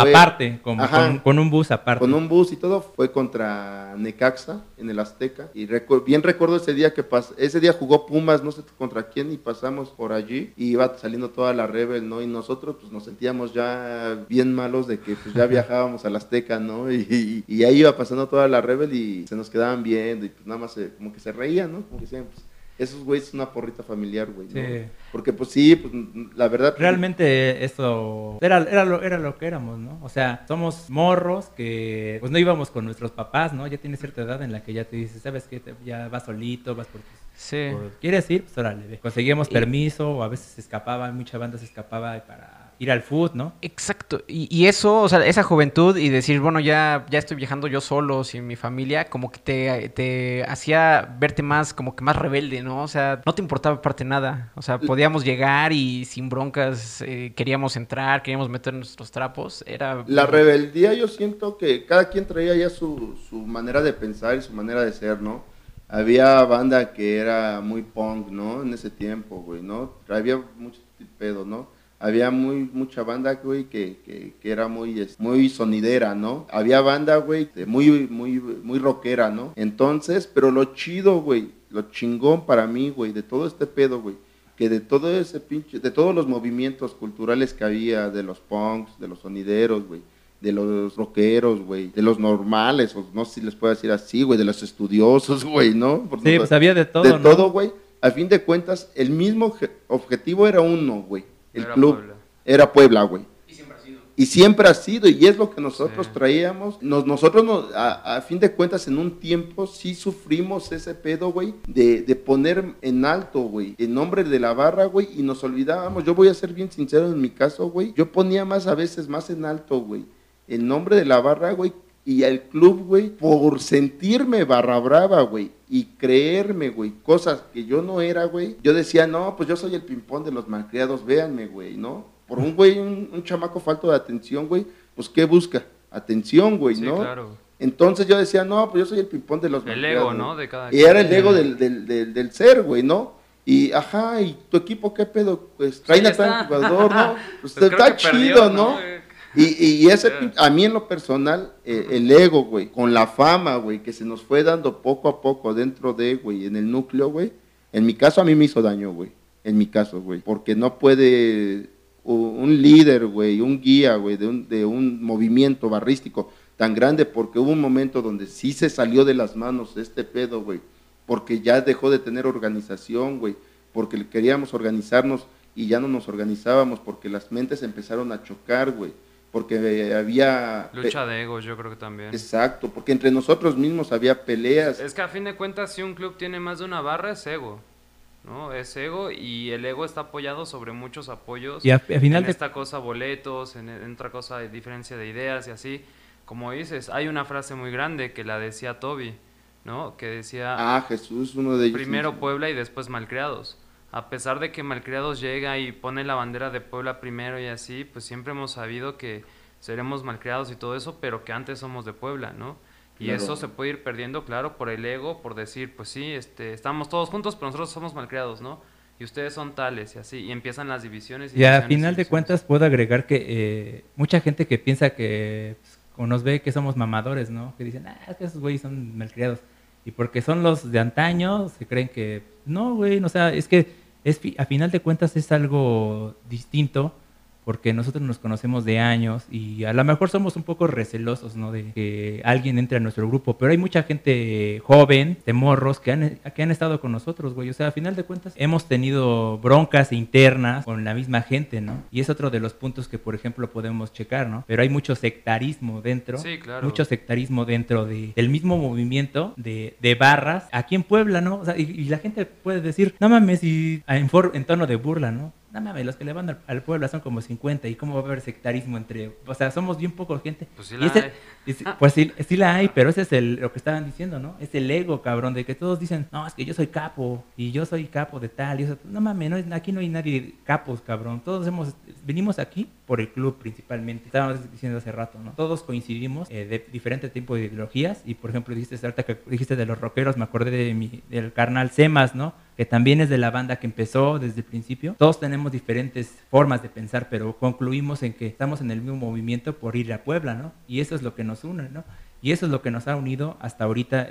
aparte, como con, un bus aparte. Con un bus y todo, fue contra Necaxa en el Azteca. Y bien recuerdo ese día que pasó, ese día jugó Pumas, no sé contra quién, y pasamos por allí y iba saliendo toda la Rebel, ¿no? Y nosotros pues nos sentíamos ya bien malos de que pues ya viajábamos al Azteca, ¿no? Y, y, ahí iba pasando toda la Rebel y se nos quedaban viendo y pues nada más como que se reían, ¿no? Como que decían, pues esos güeyes es una porrita familiar, güey. Sí. Porque pues sí, pues la verdad. Pues, Realmente eso era, era, lo, era lo que éramos, ¿no? O sea, somos morros que pues no íbamos con nuestros papás, ¿no? Ya tienes cierta edad en la que ya te dices, ¿sabes qué? Ya vas solito, vas por Sí. ¿Quieres ir? Pues órale. Conseguíamos permiso o a veces se escapaba, mucha banda se escapaba para ir al food, ¿no? Exacto. Y, eso, o sea, esa juventud y decir, bueno, ya, ya estoy viajando yo solo, sin mi familia, como que te, te hacía verte más, como que más rebelde, ¿no? O sea, no te importaba parte nada. O sea, podíamos llegar y sin broncas eh, queríamos entrar, queríamos meter nuestros trapos. Era... La rebeldía yo siento que cada quien traía ya su, su manera de pensar y su manera de ser, ¿no? Había banda que era muy punk, ¿no? En ese tiempo, güey, ¿no? Había mucho pedo, ¿no? Había muy mucha banda, güey, que, que, que, era muy, muy sonidera, ¿no? Había banda, güey, muy, muy, muy rockera, ¿no? Entonces, pero lo chido, güey, lo chingón para mí, güey, de todo este pedo, güey, que de todo ese pinche, de todos los movimientos culturales que había, de los punks, de los sonideros, güey, de los rockeros, güey, de los normales, o no sé si les puedo decir así, güey, de los estudiosos, güey, ¿no? sí, pues había de todo, De todo, güey. A fin de cuentas, el mismo objetivo era uno, güey el club era Puebla, güey. Y siempre ha sido. Y siempre ha sido, y es lo que nosotros traíamos. nosotros, a, fin de cuentas, en un tiempo sí sufrimos ese pedo, güey, de, de poner en alto, güey, el nombre de la barra, güey, y nos olvidábamos. Yo voy a ser bien sincero en mi caso, güey. Yo ponía más a veces, más en alto, güey, el nombre de la barra, güey, y el club, güey, por sentirme barra brava, güey, y creerme, güey, cosas que yo no era, güey, yo decía, no, pues yo soy el pimpón de los malcriados, véanme, güey, ¿no? Por un güey, un, chamaco falto de atención, güey, pues ¿qué busca? Atención, güey, ¿no? Sí, claro. Entonces yo decía, no, pues yo soy el pimpón de los El ego, ¿no? De cada y era el ego del, del, del, ser, güey, ¿no? Y, ajá, ¿y tu equipo qué pedo? Pues traen a tal jugador, ¿no? Pues, pues está chido, ¿no? Y, y ese, a mí en lo personal, eh, el ego, güey, con la fama, güey, que se nos fue dando poco a poco dentro de, güey, en el núcleo, güey, en mi caso a mí me hizo daño, güey, en mi caso, güey, porque no puede un líder, güey, un guía, güey, de un, de un movimiento barrístico tan grande, porque hubo un momento donde sí se salió de las manos este pedo, güey, porque ya dejó de tener organización, güey, porque queríamos organizarnos y ya no nos organizábamos, porque las mentes empezaron a chocar, güey porque había... Lucha de egos, yo creo que también. Exacto, porque entre nosotros mismos había peleas. Es que a fin de cuentas, si un club tiene más de una barra, es ego. ¿no? Es ego y el ego está apoyado sobre muchos apoyos. Y al final en esta cosa boletos, en, otra cosa de diferencia de ideas y así. Como dices, hay una frase muy grande que la decía Toby, ¿no? Que decía... Ah, Jesús, uno de ellos. Primero Puebla y después Malcriados a pesar de que Malcriados llega y pone la bandera de Puebla primero y así, pues siempre hemos sabido que seremos malcriados y todo eso, pero que antes somos de Puebla, ¿no? Y eso se puede ir perdiendo, claro, por el ego, por decir, pues sí, este, estamos todos juntos, pero nosotros somos malcriados, ¿no? Y ustedes son tales y así, y empiezan las divisiones. Y, a final de cuentas puedo agregar que eh, mucha gente que piensa que, pues, o nos ve que somos mamadores, ¿no? Que dicen, ah, es que esos güeyes son malcriados. Y porque son los de antaño, se creen que, no, güey, o sea, es que es, a final de cuentas es algo distinto porque nosotros nos conocemos de años y a lo mejor somos un poco recelosos, ¿no? De que alguien entre a nuestro grupo, pero hay mucha gente joven, de morros, que han, que han estado con nosotros, güey. O sea, a final de cuentas hemos tenido broncas internas con la misma gente, ¿no? Y es otro de los puntos que, por ejemplo, podemos checar, ¿no? Pero hay mucho sectarismo dentro. Sí, claro. Mucho sectarismo dentro de, del mismo movimiento de, de barras aquí en Puebla, ¿no? O sea, y, la gente puede decir, no mames, y en, en tono de burla, ¿no? No mames, los que le van al, pueblo son como 50 y cómo va a haber sectarismo entre, o sea, somos bien poco gente. Pues sí la hay. pues sí, sí, la hay, pero ese es el, lo que estaban diciendo, ¿no? Es el ego, cabrón, de que todos dicen, no, es que yo soy capo y yo soy capo de tal. Y eso, no mames, no, aquí no hay nadie capos, cabrón. Todos hemos, venimos aquí por el club principalmente. Estábamos diciendo hace rato, ¿no? Todos coincidimos eh, de diferentes tipos de ideologías y, por ejemplo, dijiste, dijiste de los rockeros, me acordé de mi, del carnal Semas, ¿no? Que también es de la banda que empezó desde el principio. Todos tenemos diferentes formas de pensar, pero concluimos en que estamos en el mismo movimiento por ir a Puebla, ¿no? Y eso es lo que nos une, ¿no? Y eso es lo que nos ha unido hasta ahorita,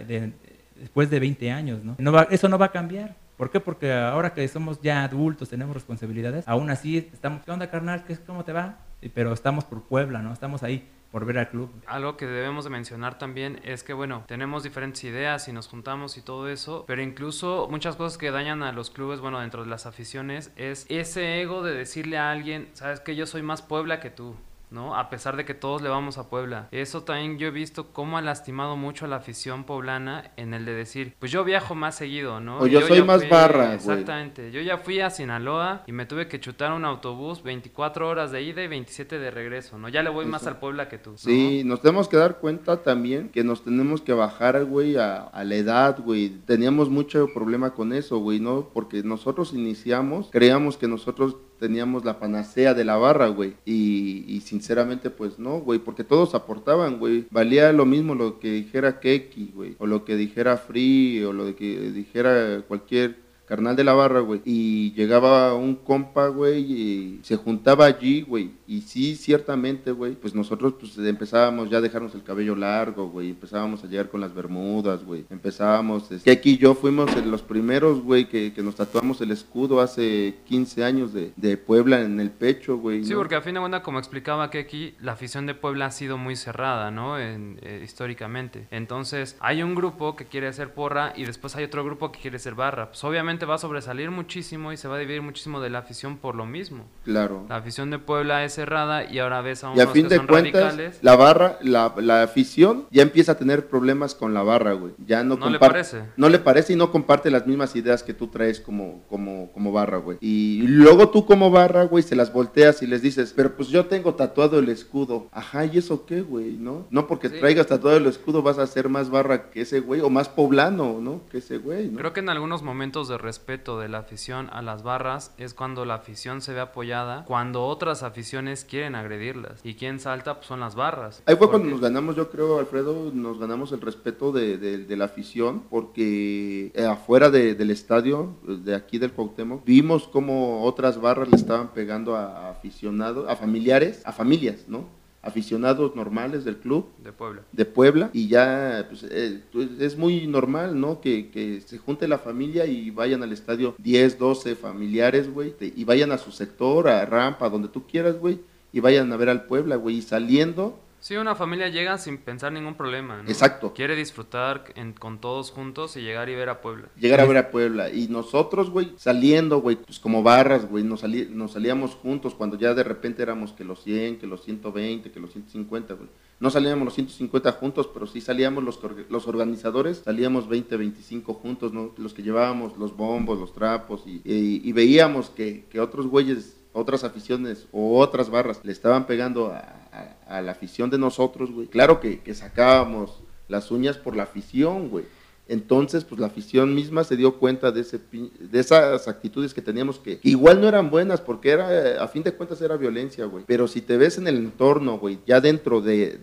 después de 20 años, ¿no? no eso no va a cambiar. ¿Por qué? Porque ahora que somos ya adultos, tenemos responsabilidades, aún así estamos, ¿qué onda carnal? ¿Cómo te va? Pero estamos por Puebla, ¿no? Estamos ahí por ver al club. Algo que debemos de mencionar también es que, bueno, tenemos diferentes ideas y nos juntamos y todo eso, pero incluso muchas cosas que dañan a los clubes, bueno, dentro de las aficiones, es ese ego de decirle a alguien, sabes que yo soy más Puebla que tú. ¿No? A pesar de que todos le vamos a Puebla. Eso también yo he visto cómo ha lastimado mucho a la afición poblana en el de decir, pues yo viajo más seguido, ¿no? O yo, soy más barra, Exactamente. Yo ya fui a Sinaloa y me tuve que chutar un autobús 24 horas de ida y 27 de regreso, ¿no? Ya le voy más al Puebla que tú. Sí, nos tenemos que dar cuenta también que nos tenemos que bajar, güey, a, a la edad, güey. Teníamos mucho problema con eso, güey, ¿no? Porque nosotros iniciamos, creíamos que nosotros teníamos la panacea de la barra, güey. Y, sinceramente, pues no, güey, porque todos aportaban, güey. Valía lo mismo lo que dijera Keki, güey, o lo que dijera Free, o lo que dijera cualquier carnal de la barra, güey. Y llegaba un compa, güey, y se juntaba allí, güey. Y sí, ciertamente, güey, pues nosotros pues empezábamos ya a dejarnos el cabello largo, güey. Empezábamos a llegar con las bermudas, güey. Empezábamos, es que aquí y yo fuimos los primeros, güey, que, que, nos tatuamos el escudo hace 15 años de, de Puebla en el pecho, güey. Sí, porque a fin de cuentas, como explicaba que aquí la afición de Puebla ha sido muy cerrada, ¿no? En, eh, históricamente. Entonces, hay un grupo que quiere hacer porra y después hay otro grupo que quiere ser barra. Pues obviamente va a sobresalir muchísimo y se va a dividir muchísimo de la afición por lo mismo. Claro. La afición de Puebla es cerrada y ahora ves a unos y a fin de cuentas, La barra, la, la, afición ya empieza a tener problemas con la barra, güey. Ya no, no le parece. No le parece y no comparte las mismas ideas que tú traes como, como, como barra, güey. Y luego tú como barra, güey, se las volteas y les dices, pero pues yo tengo tatuado el escudo. Ajá, ¿y eso qué, güey? ¿No? No porque traigas tatuado el escudo vas a ser más barra que ese güey o más poblano, ¿no? Que ese güey, ¿no? Creo que en algunos momentos de respeto de la afición a las barras es cuando la afición se ve apoyada, cuando otras aficiones quieren agredirlas. Y quien salta pues, son las barras. Ahí fue cuando nos ganamos, yo creo, Alfredo, nos ganamos el respeto de, la afición, porque eh, afuera del estadio, de aquí del Cuauhtémoc, vimos como otras barras le estaban pegando a aficionados, a familiares, a familias, ¿no? Aficionados normales del club. De Puebla. De Puebla. Y ya pues, eh, pues, es muy normal, ¿no? Que, que, se junte la familia y vayan al estadio 10, 12 familiares, güey. Y vayan a su sector, a Rampa, donde tú quieras, güey. Y vayan a ver al Puebla, güey. Y saliendo Sí, una familia llega sin pensar ningún problema. ¿no? Exacto. Quiere disfrutar con todos juntos y llegar y ver a Puebla. Llegar a ver a Puebla. Y nosotros, güey, saliendo, güey, pues como barras, güey, nos, nos salíamos juntos cuando ya de repente éramos que los 100, que los 120, que los 150, güey. No salíamos los 150 juntos, pero sí salíamos los, los organizadores, salíamos 20, 25 juntos, ¿no? Los que llevábamos los bombos, los trapos y, y, veíamos que, que otros güeyes otras aficiones o otras barras le estaban pegando a, a, la afición de nosotros, güey. Claro que, sacábamos las uñas por la afición, güey. Entonces, pues la afición misma se dio cuenta de, ese, de esas actitudes que teníamos que, igual no eran buenas porque era, a fin de cuentas era violencia, güey. Pero si te ves en el entorno, güey, ya dentro de,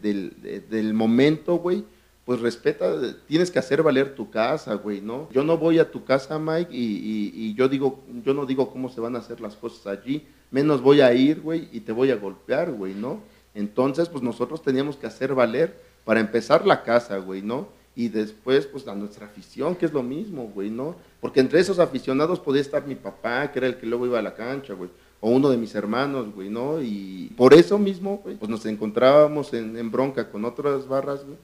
del momento, güey, pues respeta, tienes que hacer valer tu casa, güey, ¿no? Yo no voy a tu casa, Mike, y, y, yo digo, yo no digo cómo se van a hacer las cosas allí, menos voy a ir, güey, y te voy a golpear, güey, ¿no? Entonces, pues nosotros teníamos que hacer valer para empezar la casa, güey, ¿no? Y después, pues a nuestra afición, que es lo mismo, güey, ¿no? Porque entre esos aficionados podía estar mi papá, que era el que luego iba a la cancha, güey, o uno de mis hermanos, güey, ¿no? Y por eso mismo, güey, pues nos encontrábamos en, en bronca con otras barras, güey,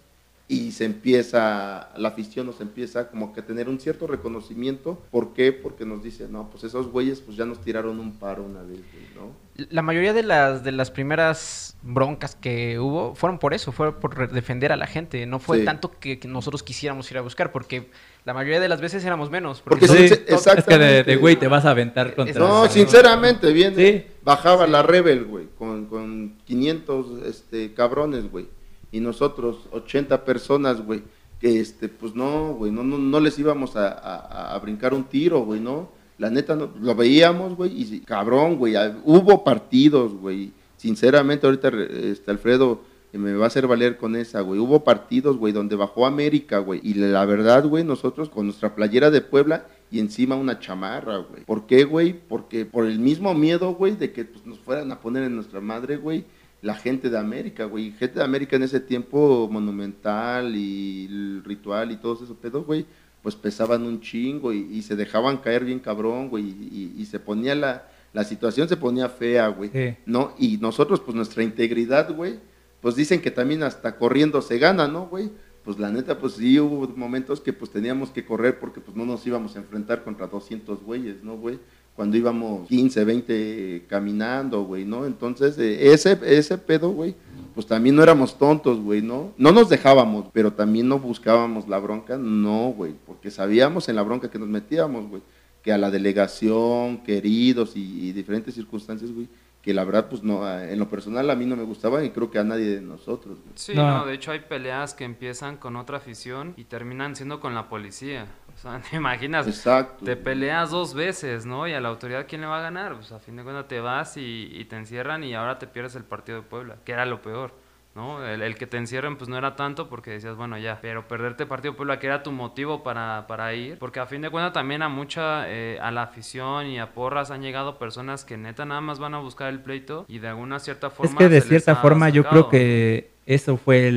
y se empieza, la afición nos empieza como que a tener un cierto reconocimiento. ¿Por qué? Porque nos dice, no, pues esos güeyes pues ya nos tiraron un paro una vez, ¿no? La mayoría de las, de las primeras broncas que hubo fueron por eso, fue por defender a la gente. No fue tanto que, nosotros quisiéramos ir a buscar, porque la mayoría de las veces éramos menos. Porque, sí, es que de, güey te vas a aventar contra... No, sinceramente, bien, bajaba la Rebel, güey, con, con 500 este, cabrones, güey y nosotros 80 personas, güey, que este, pues no, güey, no, no, no les íbamos a, a, brincar un tiro, güey, ¿no? La neta, no, lo veíamos, güey, y cabrón, güey, hubo partidos, güey, sinceramente ahorita este, Alfredo me va a hacer valer con esa, güey, hubo partidos, güey, donde bajó América, güey, y la verdad, güey, nosotros con nuestra playera de Puebla y encima una chamarra, güey. ¿Por qué, güey? Porque por el mismo miedo, güey, de que pues, nos fueran a poner en nuestra madre, güey, la gente de América, güey. Gente de América en ese tiempo monumental y el ritual y todo eso pedo, güey, pues pesaban un chingo y, se dejaban caer bien cabrón, güey, y, se ponía la, la situación se ponía fea, güey, ¿no? Y nosotros, pues nuestra integridad, güey, pues dicen que también hasta corriendo se gana, ¿no, güey? Pues la neta, pues sí hubo momentos que pues teníamos que correr porque pues no nos íbamos a enfrentar contra 200 güeyes, ¿no, güey? Cuando íbamos 15, 20 caminando, güey, ¿no? Entonces, eh, ese, ese pedo, güey, pues también no éramos tontos, güey, ¿no? No nos dejábamos, pero también no buscábamos la bronca, no, güey, porque sabíamos en la bronca que nos metíamos, güey, que a la delegación, queridos y, y diferentes circunstancias, güey, que la verdad, pues no, en lo personal a mí no me gustaba y creo que a nadie de nosotros. Sí, no. de hecho hay peleas que empiezan con otra afición y terminan siendo con la policía. O sea, te imaginas, Exacto. te peleas dos veces, ¿no? Y a la autoridad, ¿quién le va a ganar? Pues a fin de cuentas te vas y, y te encierran y ahora te pierdes el partido de Puebla, que era lo peor. ¿no? El, que te encierren pues no era tanto porque decías, bueno, ya, pero perderte partido Puebla que era tu motivo para, para ir, porque a fin de cuentas también a mucha, eh, a la afición y a porras han llegado personas que neta nada más van a buscar el pleito y de alguna cierta forma... Es que de cierta forma yo creo que eso fue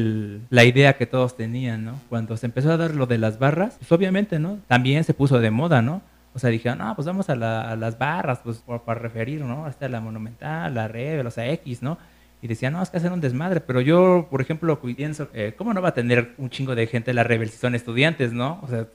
la idea que todos tenían, ¿no? Cuando se empezó a dar lo de las barras, pues obviamente, ¿no? También se puso de moda, ¿no? O sea, dijeron, no, pues vamos a, las barras, pues para referir, ¿no? Hasta la Monumental, la Rebel, o sea, X, ¿no? y decía, no, es que hacer un desmadre, pero yo, por ejemplo, pienso, eh, ¿cómo no va a tener un chingo de gente la Rebel si son estudiantes, no? O sea,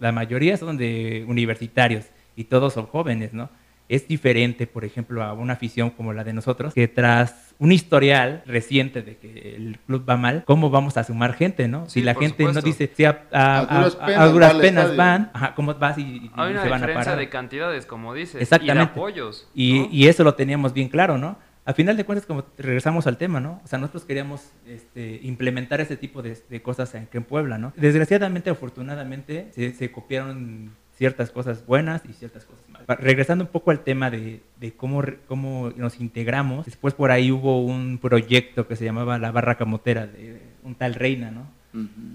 la mayoría son de universitarios y todos son jóvenes, ¿no? Es diferente, por ejemplo, a una afición como la de nosotros, que tras un historial reciente de que el club va mal, ¿cómo vamos a sumar gente, no? si la gente no dice, si a, duras penas, van, ¿cómo vas y, Hay una se van a parar? de cantidades, como dices, Exactamente. y de apoyos. Y, y eso lo teníamos bien claro, ¿no? a final de cuentas, como regresamos al tema, ¿no? O sea, nosotros queríamos este, implementar ese tipo de, cosas en, en Puebla, ¿no? Desgraciadamente, afortunadamente, se, copiaron ciertas cosas buenas y ciertas cosas. Regresando un poco al tema de, cómo, cómo nos integramos, después por ahí hubo un proyecto que se llamaba La Barra Camotera, de un tal Reina, ¿no?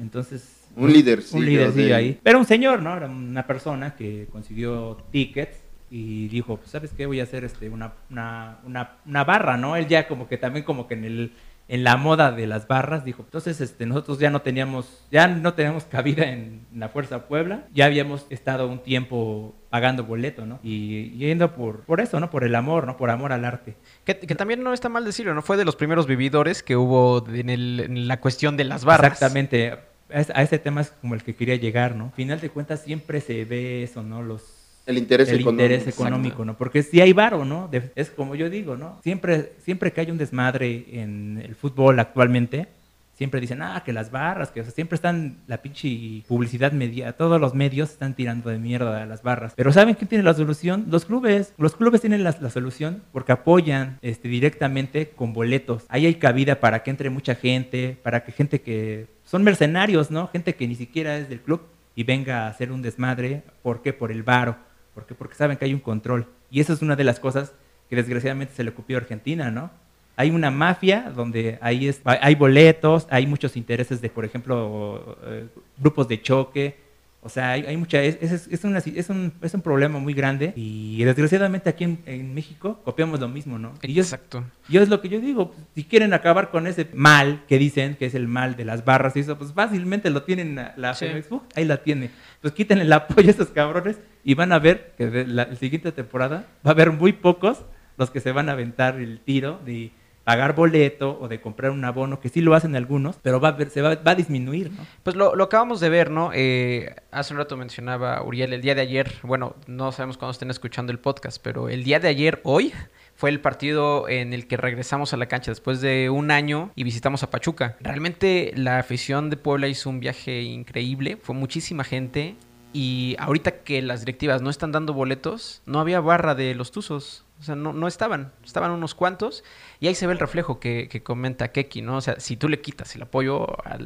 Entonces... Un líder, sí. Un líder, sí, ahí. Pero un señor, ¿no? Era una persona que consiguió tickets y dijo, pues, ¿sabes qué? Voy a hacer este, una, una, una, barra, ¿no? Él ya como que también como que en el en la moda de las barras, dijo, entonces este, nosotros ya no teníamos, ya no teníamos cabida en, la Fuerza Puebla, ya habíamos estado un tiempo pagando boleto, ¿no? Y yendo por, por eso, ¿no? Por el amor, ¿no? Por amor al arte. Que, también no está mal decirlo, ¿no? Fue de los primeros vividores que hubo en, el, en la cuestión de las barras. Exactamente. A ese tema es como el que quería llegar, ¿no? Al final de cuentas siempre se ve eso, ¿no? Los el interés el interés económico, ¿no? Porque si hay varo, ¿no? es como yo digo, ¿no? Siempre, siempre que hay un desmadre en el fútbol actualmente, siempre dicen, ah, que las barras, que siempre están la pinche publicidad media, todos los medios están tirando de mierda a las barras. Pero ¿saben quién tiene la solución? Los clubes. Los clubes tienen la, solución porque apoyan este, directamente con boletos. Ahí hay cabida para que entre mucha gente, para que gente que son mercenarios, ¿no? Gente que ni siquiera es del club y venga a hacer un desmadre. ¿Por qué? Por el varo. ¿Por qué? Porque saben que hay un control. Y eso es una de las cosas que desgraciadamente se le copió a Argentina, ¿no? Hay una mafia donde hay, hay boletos, hay muchos intereses de, por ejemplo, eh, grupos de choque, o sea, hay, mucha, es, es, es, es, un, es un problema muy grande y desgraciadamente aquí en, México copiamos lo mismo, ¿no? Exacto. Yo es lo que yo digo, si quieren acabar con ese mal que dicen que es el mal de las barras y eso, pues fácilmente lo tienen la, Facebook, ahí la tiene. Pues quiten el apoyo a estos cabrones y van a ver que la, la siguiente temporada va a haber muy pocos los que se van a aventar el tiro de pagar boleto o de comprar un abono, que sí lo hacen algunos, pero va a, se va, a disminuir, ¿no? Pues lo, acabamos de ver, ¿no? Eh, hace un rato mencionaba Uriel, el día de ayer, bueno, no sabemos cuándo estén escuchando el podcast, pero el día de ayer, hoy, fue el partido en el que regresamos a la cancha después de un año y visitamos a Pachuca. Realmente la afición de Puebla hizo un viaje increíble, fue muchísima gente y ahorita que las directivas no están dando boletos, no había barra de los Tuzos. O sea, no, no estaban, estaban unos cuantos y ahí se ve el reflejo que, que comenta Keki, ¿no? O sea, si tú le quitas el apoyo a,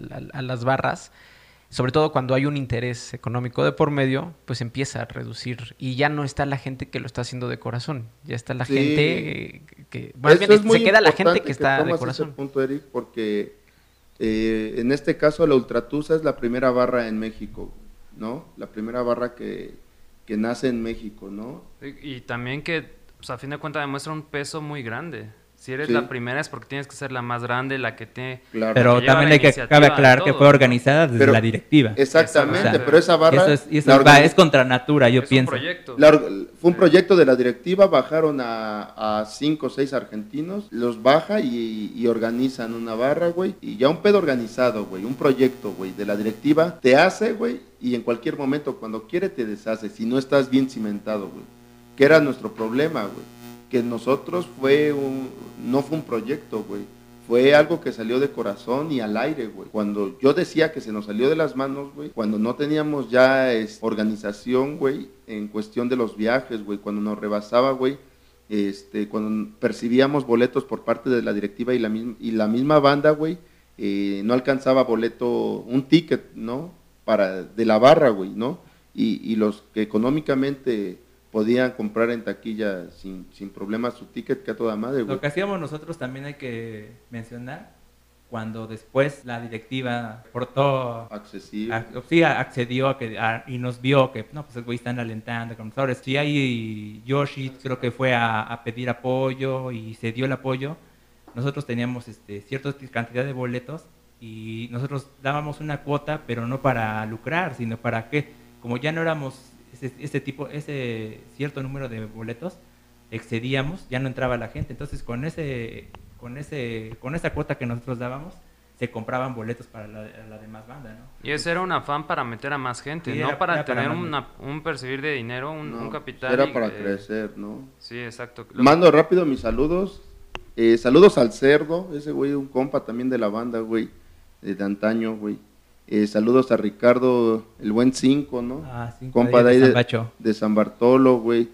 las barras, sobre todo cuando hay un interés económico de por medio, pues empieza a reducir y ya no está la gente que lo está haciendo de corazón, ya está la gente que, bueno, se queda la gente que, está de corazón. Ese punto, Eric, porque eh, en este caso la Ultratusa es la primera barra en México, ¿no? La primera barra que, que nace en México, ¿no? Y, y también que, pues, a fin de cuentas, demuestra un peso muy grande. Si eres Sí. la primera es porque tienes que ser la más grande, la que tiene... Claro. Pero que también hay que cabe aclarar que fue organizada desde Pero- la directiva. Exactamente, O sea, pero esa barra... Eso es, y eso la es- va- organi- es contra natura, yo es pienso. un proyecto. La or- fue un proyecto de la directiva, bajaron a, a cinco o seis argentinos, los baja y, y organizan una barra, güey, y ya un pedo organizado, güey, un proyecto, güey, de la directiva, te hace, güey, y en cualquier momento, cuando quiere, te deshace, si no estás bien cimentado, güey, que era nuestro problema, güey, que nosotros fue un, no fue un proyecto, güey, fue algo que salió de corazón y al aire, güey. Cuando yo decía que se nos salió de las manos, güey, cuando no teníamos ya organización, güey, en cuestión de los viajes, güey, cuando nos rebasaba, güey, este, cuando percibíamos boletos por parte de la directiva y la, misma, y la misma banda, güey, eh, no alcanzaba boleto, un ticket, ¿no? Para, de la barra, güey, ¿no? Y, y los que económicamente podían comprar en taquilla sin, sin problemas su ticket, que a toda madre, güey. Lo que hacíamos nosotros también hay que mencionar, cuando después la directiva portó Accesible. Ac- sí, a- accedió a que, a- y nos vio que, no, pues güeyes están alentando con nosotros. Sí, ahí Yoshi creo que fue a, a pedir apoyo y se dio el apoyo. Nosotros teníamos este, cierta cantidad de boletos y nosotros dábamos una cuota, pero no para lucrar, sino para que, como ya no éramos ese, ese tipo, ese cierto número de boletos, excedíamos, ya no entraba la gente. Entonces, con ese, con ese, con esa cuota que nosotros dábamos, se compraban boletos para la, la demás banda, ¿no? Y ese era un afán para meter a más gente, Sí, no era- para era tener una- un percibir de dinero, un, No, un capital. Era y, para eh, crecer, ¿no? Sí, exacto. Lo- Mando rápido mis saludos. Eh, saludos al cerdo, ese güey, un compa también de la banda, güey, eh, de antaño, güey. Eh, saludos a Ricardo, el buen 5, ¿no? Ah, sí, compa de ahí San de, Bacho. de San Bartolo, güey.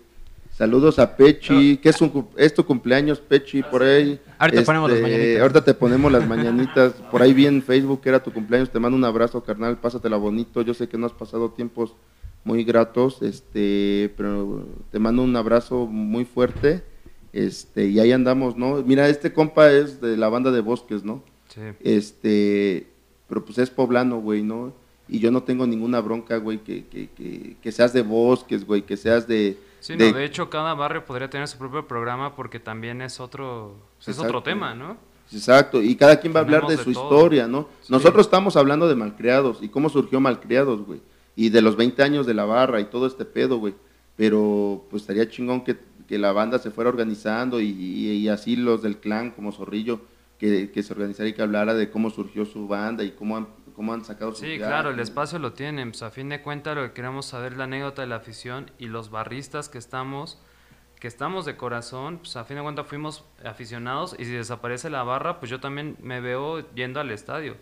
Saludos a Pechi, que es, un, es tu cumpleaños, Pechi, por ahí. Ahorita ponemos las Este, mañanitas. Ahorita te ponemos las mañanitas. Por ahí vi en Facebook que era tu cumpleaños. Te mando un abrazo, carnal. Pásatela bonito. Yo sé que no has pasado tiempos muy gratos, este, pero te mando un abrazo muy fuerte. Este, y ahí andamos, ¿no? Mira, este compa es de la banda de Bosques, ¿no? sí. Este, pero pues es poblano, güey, ¿no? Y yo no tengo ninguna bronca, güey, que, que, que, que seas de Bosques, güey, que seas de... Sí, de- no, de hecho cada barrio podría tener su propio programa porque también es otro, pues, es otro tema, ¿no? Exacto, y cada quien va a hablar de su todo. historia, ¿no? Sí. Nosotros estamos hablando de malcriados y cómo surgió malcriados, güey, y de los 20 años de la barra y todo este pedo, güey, pero pues estaría chingón que, que la banda se fuera organizando y, y- y así los del clan como Zorrillo, que, que se organizara y que hablara de cómo surgió su banda y cómo han, cómo han sacado sus Sí, viajes, claro, el espacio lo tienen. Pues a fin de cuentas lo que queremos saber es la anécdota de la afición y los barristas que estamos, que estamos de corazón, pues a fin de cuentas fuimos aficionados y si desaparece la barra, pues yo también me veo yendo al estadio,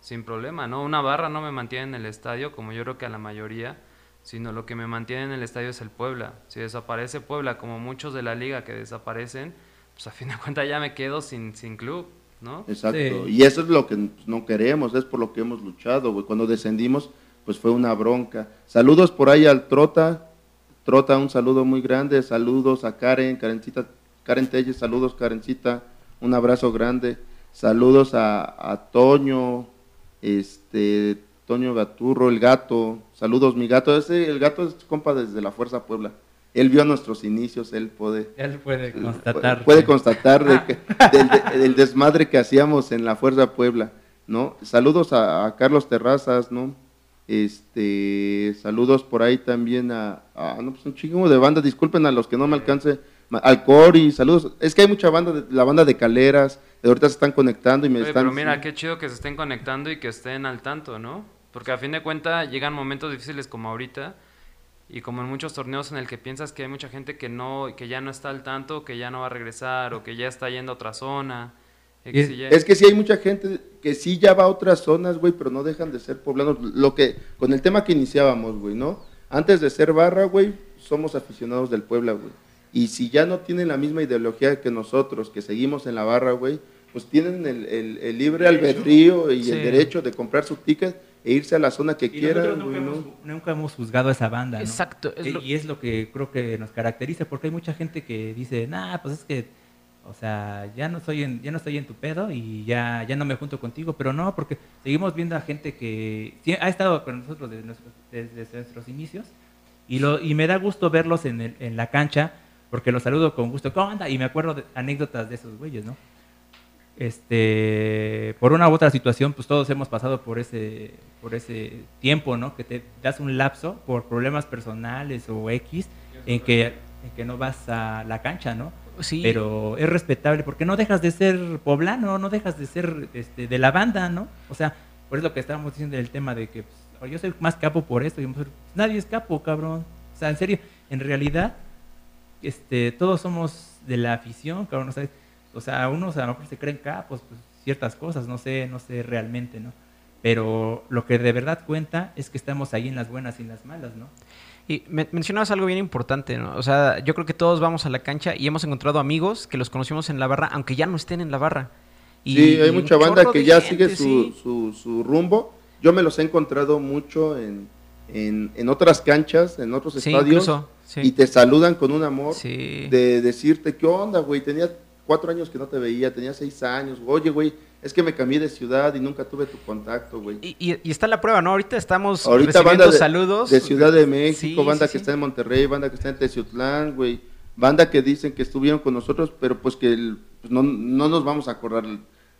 sin problema, ¿no? Una barra no me mantiene en el estadio, como yo creo que a la mayoría, sino lo que me mantiene en el estadio es el Puebla. Si desaparece Puebla, como muchos de la liga que desaparecen, pues a fin de cuentas ya me quedo sin, sin club, ¿no? Exacto, Sí. y eso es lo que no queremos, es por lo que hemos luchado, güey. Cuando descendimos, pues fue una bronca. Saludos por ahí al Trota, Trota, un saludo muy grande, saludos a Karen, Karencita, Karen Telles, saludos Karencita, un abrazo grande, saludos a, a Toño, este, Toño Gaturro, el gato, saludos mi gato, ese, el gato es compa desde la Fuerza Puebla, él vio nuestros inicios, él puede Él puede constatar. puede constatar de que- del, de- del desmadre que hacíamos en la Fuerza Puebla, ¿no? Saludos a, a Carlos Terrazas, ¿no? Este, saludos por ahí también a, a- no, pues un chingo de banda, disculpen a los que no me alcance, al Cori, saludos, es que hay mucha banda, de, la banda de Caleras, de ahorita se están conectando y me Oye, están... pero mira, qué chido que se estén conectando y que estén al tanto, ¿no? Porque a fin de cuentas llegan momentos difíciles como ahorita y como en muchos torneos en el que piensas que hay mucha gente que no que ya no está al tanto, que ya no va a regresar o que ya está yendo a otra zona. Es que sí hay mucha gente que sí ya va a otras zonas, güey, pero no dejan de ser poblanos. Lo que, con el tema que iniciábamos, güey, ¿no? Antes de ser barra, güey, somos aficionados del Puebla, güey. Y si ya no tienen la misma ideología que nosotros, que seguimos en la barra, güey, pues tienen el, el- el libre albedrío y Sí. el derecho de comprar su ticket e irse a la zona que Y quieran, nosotros nunca, hemos, nunca hemos juzgado a esa banda, ¿no? Exacto, es Y- lo- Y es lo que creo que nos caracteriza, porque hay mucha gente que dice, nah, pues es que, o sea, ya no soy en, ya no estoy en tu pedo y ya, ya no me junto contigo, pero no, porque seguimos viendo a gente que ha estado con nosotros desde nuestros, desde nuestros inicios Y, lo, y me da gusto verlos en, el- en la cancha, porque los saludo con gusto. ¿Cómo anda? Y me acuerdo de anécdotas de esos güeyes, ¿no? Este, por una u otra situación, pues todos hemos pasado por ese, por ese tiempo, ¿no? Que te das un lapso por problemas personales o X en que, en que no vas a la cancha, ¿no? Sí, Pero es respetable porque no dejas de ser poblano, no dejas de ser este, de la banda, ¿no? O sea, por eso lo que estábamos diciendo del tema de que pues, yo soy más capo por esto, y pues, nadie es capo, cabrón. O sea, en serio, en realidad, este, todos somos de la afición, cabrón. Sea, o sea unos a lo mejor se creen capos, pues ciertas cosas, no sé, no sé realmente, ¿no? Pero lo que de verdad cuenta es que estamos ahí en las buenas y en las malas, ¿no? Y me- mencionabas algo bien importante, ¿no? O sea, yo creo que todos vamos a la cancha y hemos encontrado amigos que los conocimos en la barra, aunque ya no estén en la barra. Y- sí, hay mucha banda que ya gente, sigue su, sí. su, su rumbo. Yo me los he encontrado mucho en, en, en otras canchas, en otros Sí, estadios, incluso. Sí. y te saludan con un amor Sí. de decirte, ¿qué onda, güey? Tenía cuatro años que no te veía, tenía seis años. Oye, güey, es que me cambié de ciudad y nunca tuve tu contacto, güey. Y, y- y está la prueba, ¿no? Ahorita estamos Ahorita recibiendo banda de, saludos. de Ciudad de México, Sí, banda sí, que sí. está en Monterrey, banda que está en Teciutlán, güey. Banda que dicen que estuvieron con nosotros, pero pues que el- pues, no, no nos vamos a acordar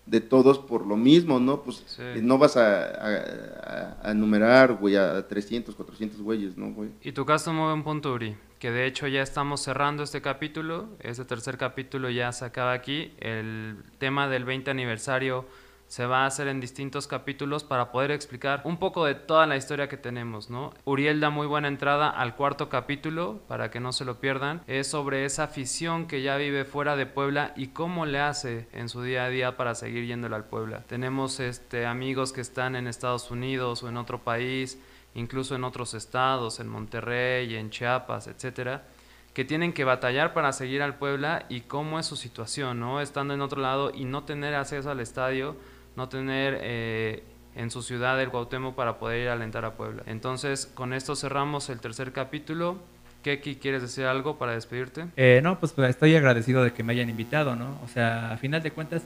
de todos por lo mismo, ¿no? Pues Sí. eh, no vas a, a, a- enumerar, güey, a 300, 400 güeyes, ¿no, güey? Y tu caso muy buen punto, Uri, que de hecho ya estamos cerrando este capítulo, este tercer capítulo ya se acaba aquí, el tema del 20 aniversario se va a hacer en distintos capítulos para poder explicar un poco de toda la historia que tenemos, ¿no? Uriel da muy buena entrada al cuarto capítulo, para que no se lo pierdan, es sobre esa afición que ya vive fuera de Puebla y cómo le hace en su día a día para seguir yéndole al Puebla. Tenemos este, amigos que están en Estados Unidos o en otro país, incluso en otros estados, en Monterrey, en Chiapas, etcétera, que tienen que batallar para seguir al Puebla y cómo es su situación, ¿no? Estando en otro lado y no tener acceso al estadio, no tener eh, en su ciudad el Cuauhtémoc para poder ir a alentar a Puebla. Entonces, con esto cerramos el tercer capítulo. Keki, ¿quieres decir algo para despedirte? Eh, no, pues pues, estoy agradecido de que me hayan invitado, ¿no? O sea, a final de cuentas,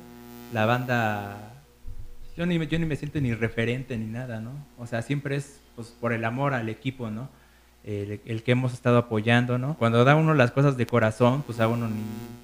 la banda, yo ni, me- yo ni me siento ni referente ni nada, ¿no? O sea, siempre es pues, por el amor al equipo, ¿no? El, que hemos estado apoyando, ¿no? Cuando da uno las cosas de corazón, pues a uno ni,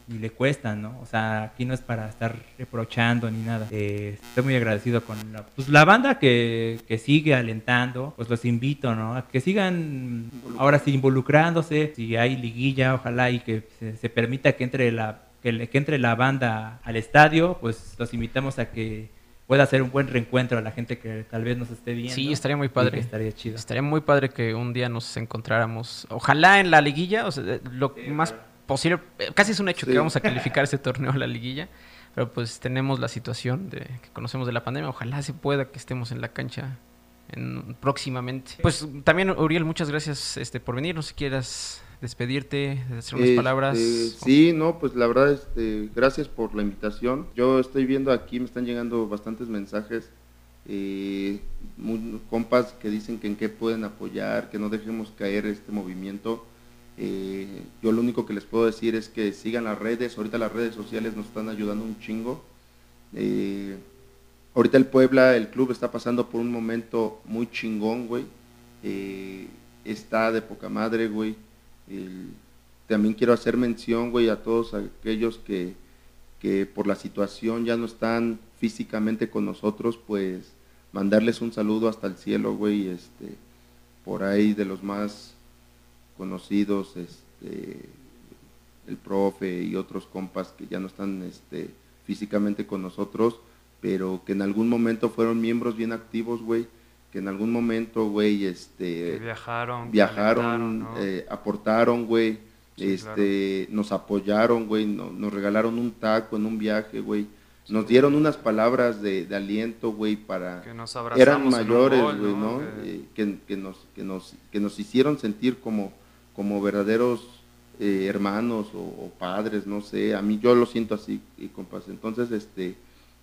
ni le cuestan, ¿no? O sea, aquí no es para estar reprochando ni nada. Eh, estoy muy agradecido con la, pues, la banda que, que sigue alentando, pues los invito, ¿no? A que sigan ahora sí involucrándose, si hay liguilla, ojalá y que se, permita que entre la que entre la banda al estadio, pues los invitamos a que pueda hacer un buen reencuentro a la gente que tal vez nos esté viendo. Sí, estaría muy padre. Estaría chido. Estaría muy padre que un día nos encontráramos. Ojalá en la liguilla, o sea, eh, lo más posible. eh, Casi es un hecho Sí. que vamos a calificar ese torneo a la liguilla. Pero pues tenemos la situación de que conocemos de la pandemia. Ojalá se pueda que estemos en la cancha en- próximamente. Pues también, Uriel, muchas gracias este, por venir. No sé si quieras despedirte, hacer unas Este, palabras. Sí, no, pues la verdad, este, gracias por la invitación. Yo estoy viendo aquí, me están llegando bastantes mensajes, eh, muy- compas que dicen que en qué pueden apoyar, que no dejemos caer este movimiento. Eh, yo lo único que les puedo decir es que sigan las redes, ahorita las redes sociales nos están ayudando un chingo. Eh, ahorita el Puebla, el club está pasando por un momento muy chingón, güey. Eh, está de poca madre, güey. También quiero hacer mención, güey, a todos aquellos que, que por la situación ya no están físicamente con nosotros, pues mandarles un saludo hasta el cielo, güey, este, por ahí de los más conocidos, este, el profe y otros compas que ya no están este, físicamente con nosotros, pero que en algún momento fueron miembros bien activos, güey, que en algún momento, güey, este, Que viajaron. viajaron, eh, aportaron, güey, Sí, este, nos apoyaron, güey, no- nos regalaron un taco en un viaje, güey, nos dieron unas palabras de, de aliento, güey, para... que nos abrazamos Eran mayores, güey, ¿no? Que- Eh, que, que nos, que, nos, que nos hicieron sentir como, como verdaderos eh, hermanos o, o padres, no sé, a mí yo lo siento así, y compas, entonces, este...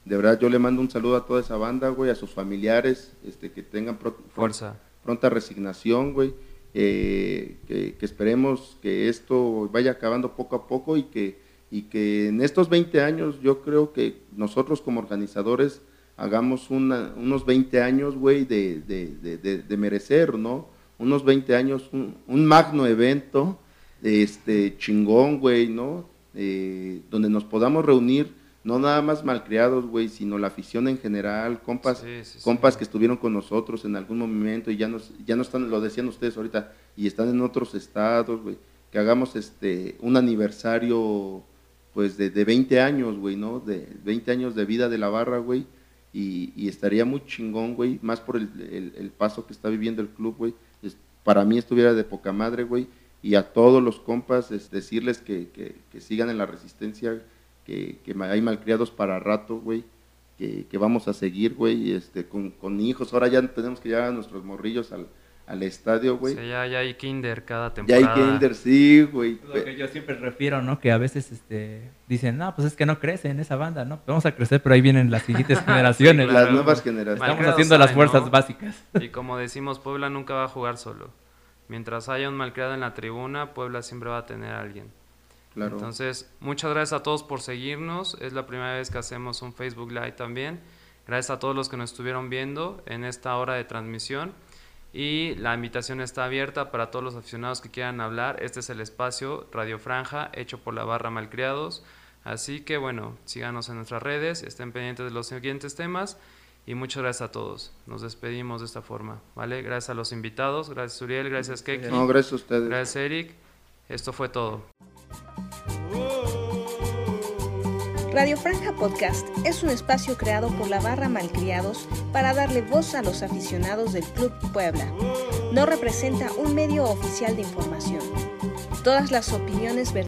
De verdad, yo le mando un saludo a toda esa banda, güey, a sus familiares, este, que tengan pro- Fuerza. pronta resignación, güey. eh, que, que esperemos que esto vaya acabando poco a poco y que, y que en estos 20 años yo creo que nosotros como organizadores hagamos una- unos 20 años, güey, de, de, de- de- de merecer, ¿no? unos 20 años, un, un magno evento, este, chingón, güey, ¿no? Eh, donde nos podamos reunir, no nada más malcriados, güey, sino la afición en general, compas, Sí, sí, sí. compas que estuvieron con nosotros en algún momento y ya nos, ya no están, lo decían ustedes ahorita, y están en otros estados, güey, que hagamos este un aniversario pues de, de 20 años, güey, ¿no? De 20 años de vida de la barra, güey, y, y estaría muy chingón, güey, más por el, el- el paso que está viviendo el club, güey, para mí estuviera de poca madre, güey, y a todos los compas es decirles que, que- que sigan en la resistencia, que, que hay malcriados para rato, güey, que, que vamos a seguir, güey, este, con, con hijos. Ahora ya tenemos que llevar a nuestros morrillos al, al estadio, güey. Sí, ya, ya hay kinder cada ya hay temporada. kinder, sí, güey. Lo que yo siempre refiero, ¿no? Que a veces este, dicen, no, pues es que no crece en esa banda, ¿no? Vamos a crecer, pero ahí vienen las siguientes generaciones. claro. Las nuevas generaciones. Estamos haciendo las fuerzas ¿no? básicas. Y como decimos, Puebla nunca va a jugar solo. Mientras haya un malcriado en la tribuna, Puebla siempre va a tener a alguien. Claro. Entonces, muchas gracias a todos por seguirnos. Es la primera vez que hacemos un Facebook Live también. Gracias a todos los que nos estuvieron viendo en esta hora de transmisión. Y la invitación está abierta para todos los aficionados que quieran hablar. Este es el espacio Radio Franja, hecho por la barra Malcriados. Así que bueno, síganos en nuestras redes, estén pendientes de los siguientes temas. Y muchas gracias a todos. Nos despedimos de esta forma, ¿vale? Gracias a los invitados, gracias Uriel, gracias Keki, no, gracias a ustedes. gracias Eric. Esto fue todo. Radio Franja Podcast es un espacio creado por la barra Malcriados para darle voz a los aficionados del Club Puebla. No representa un medio oficial de información. Todas las opiniones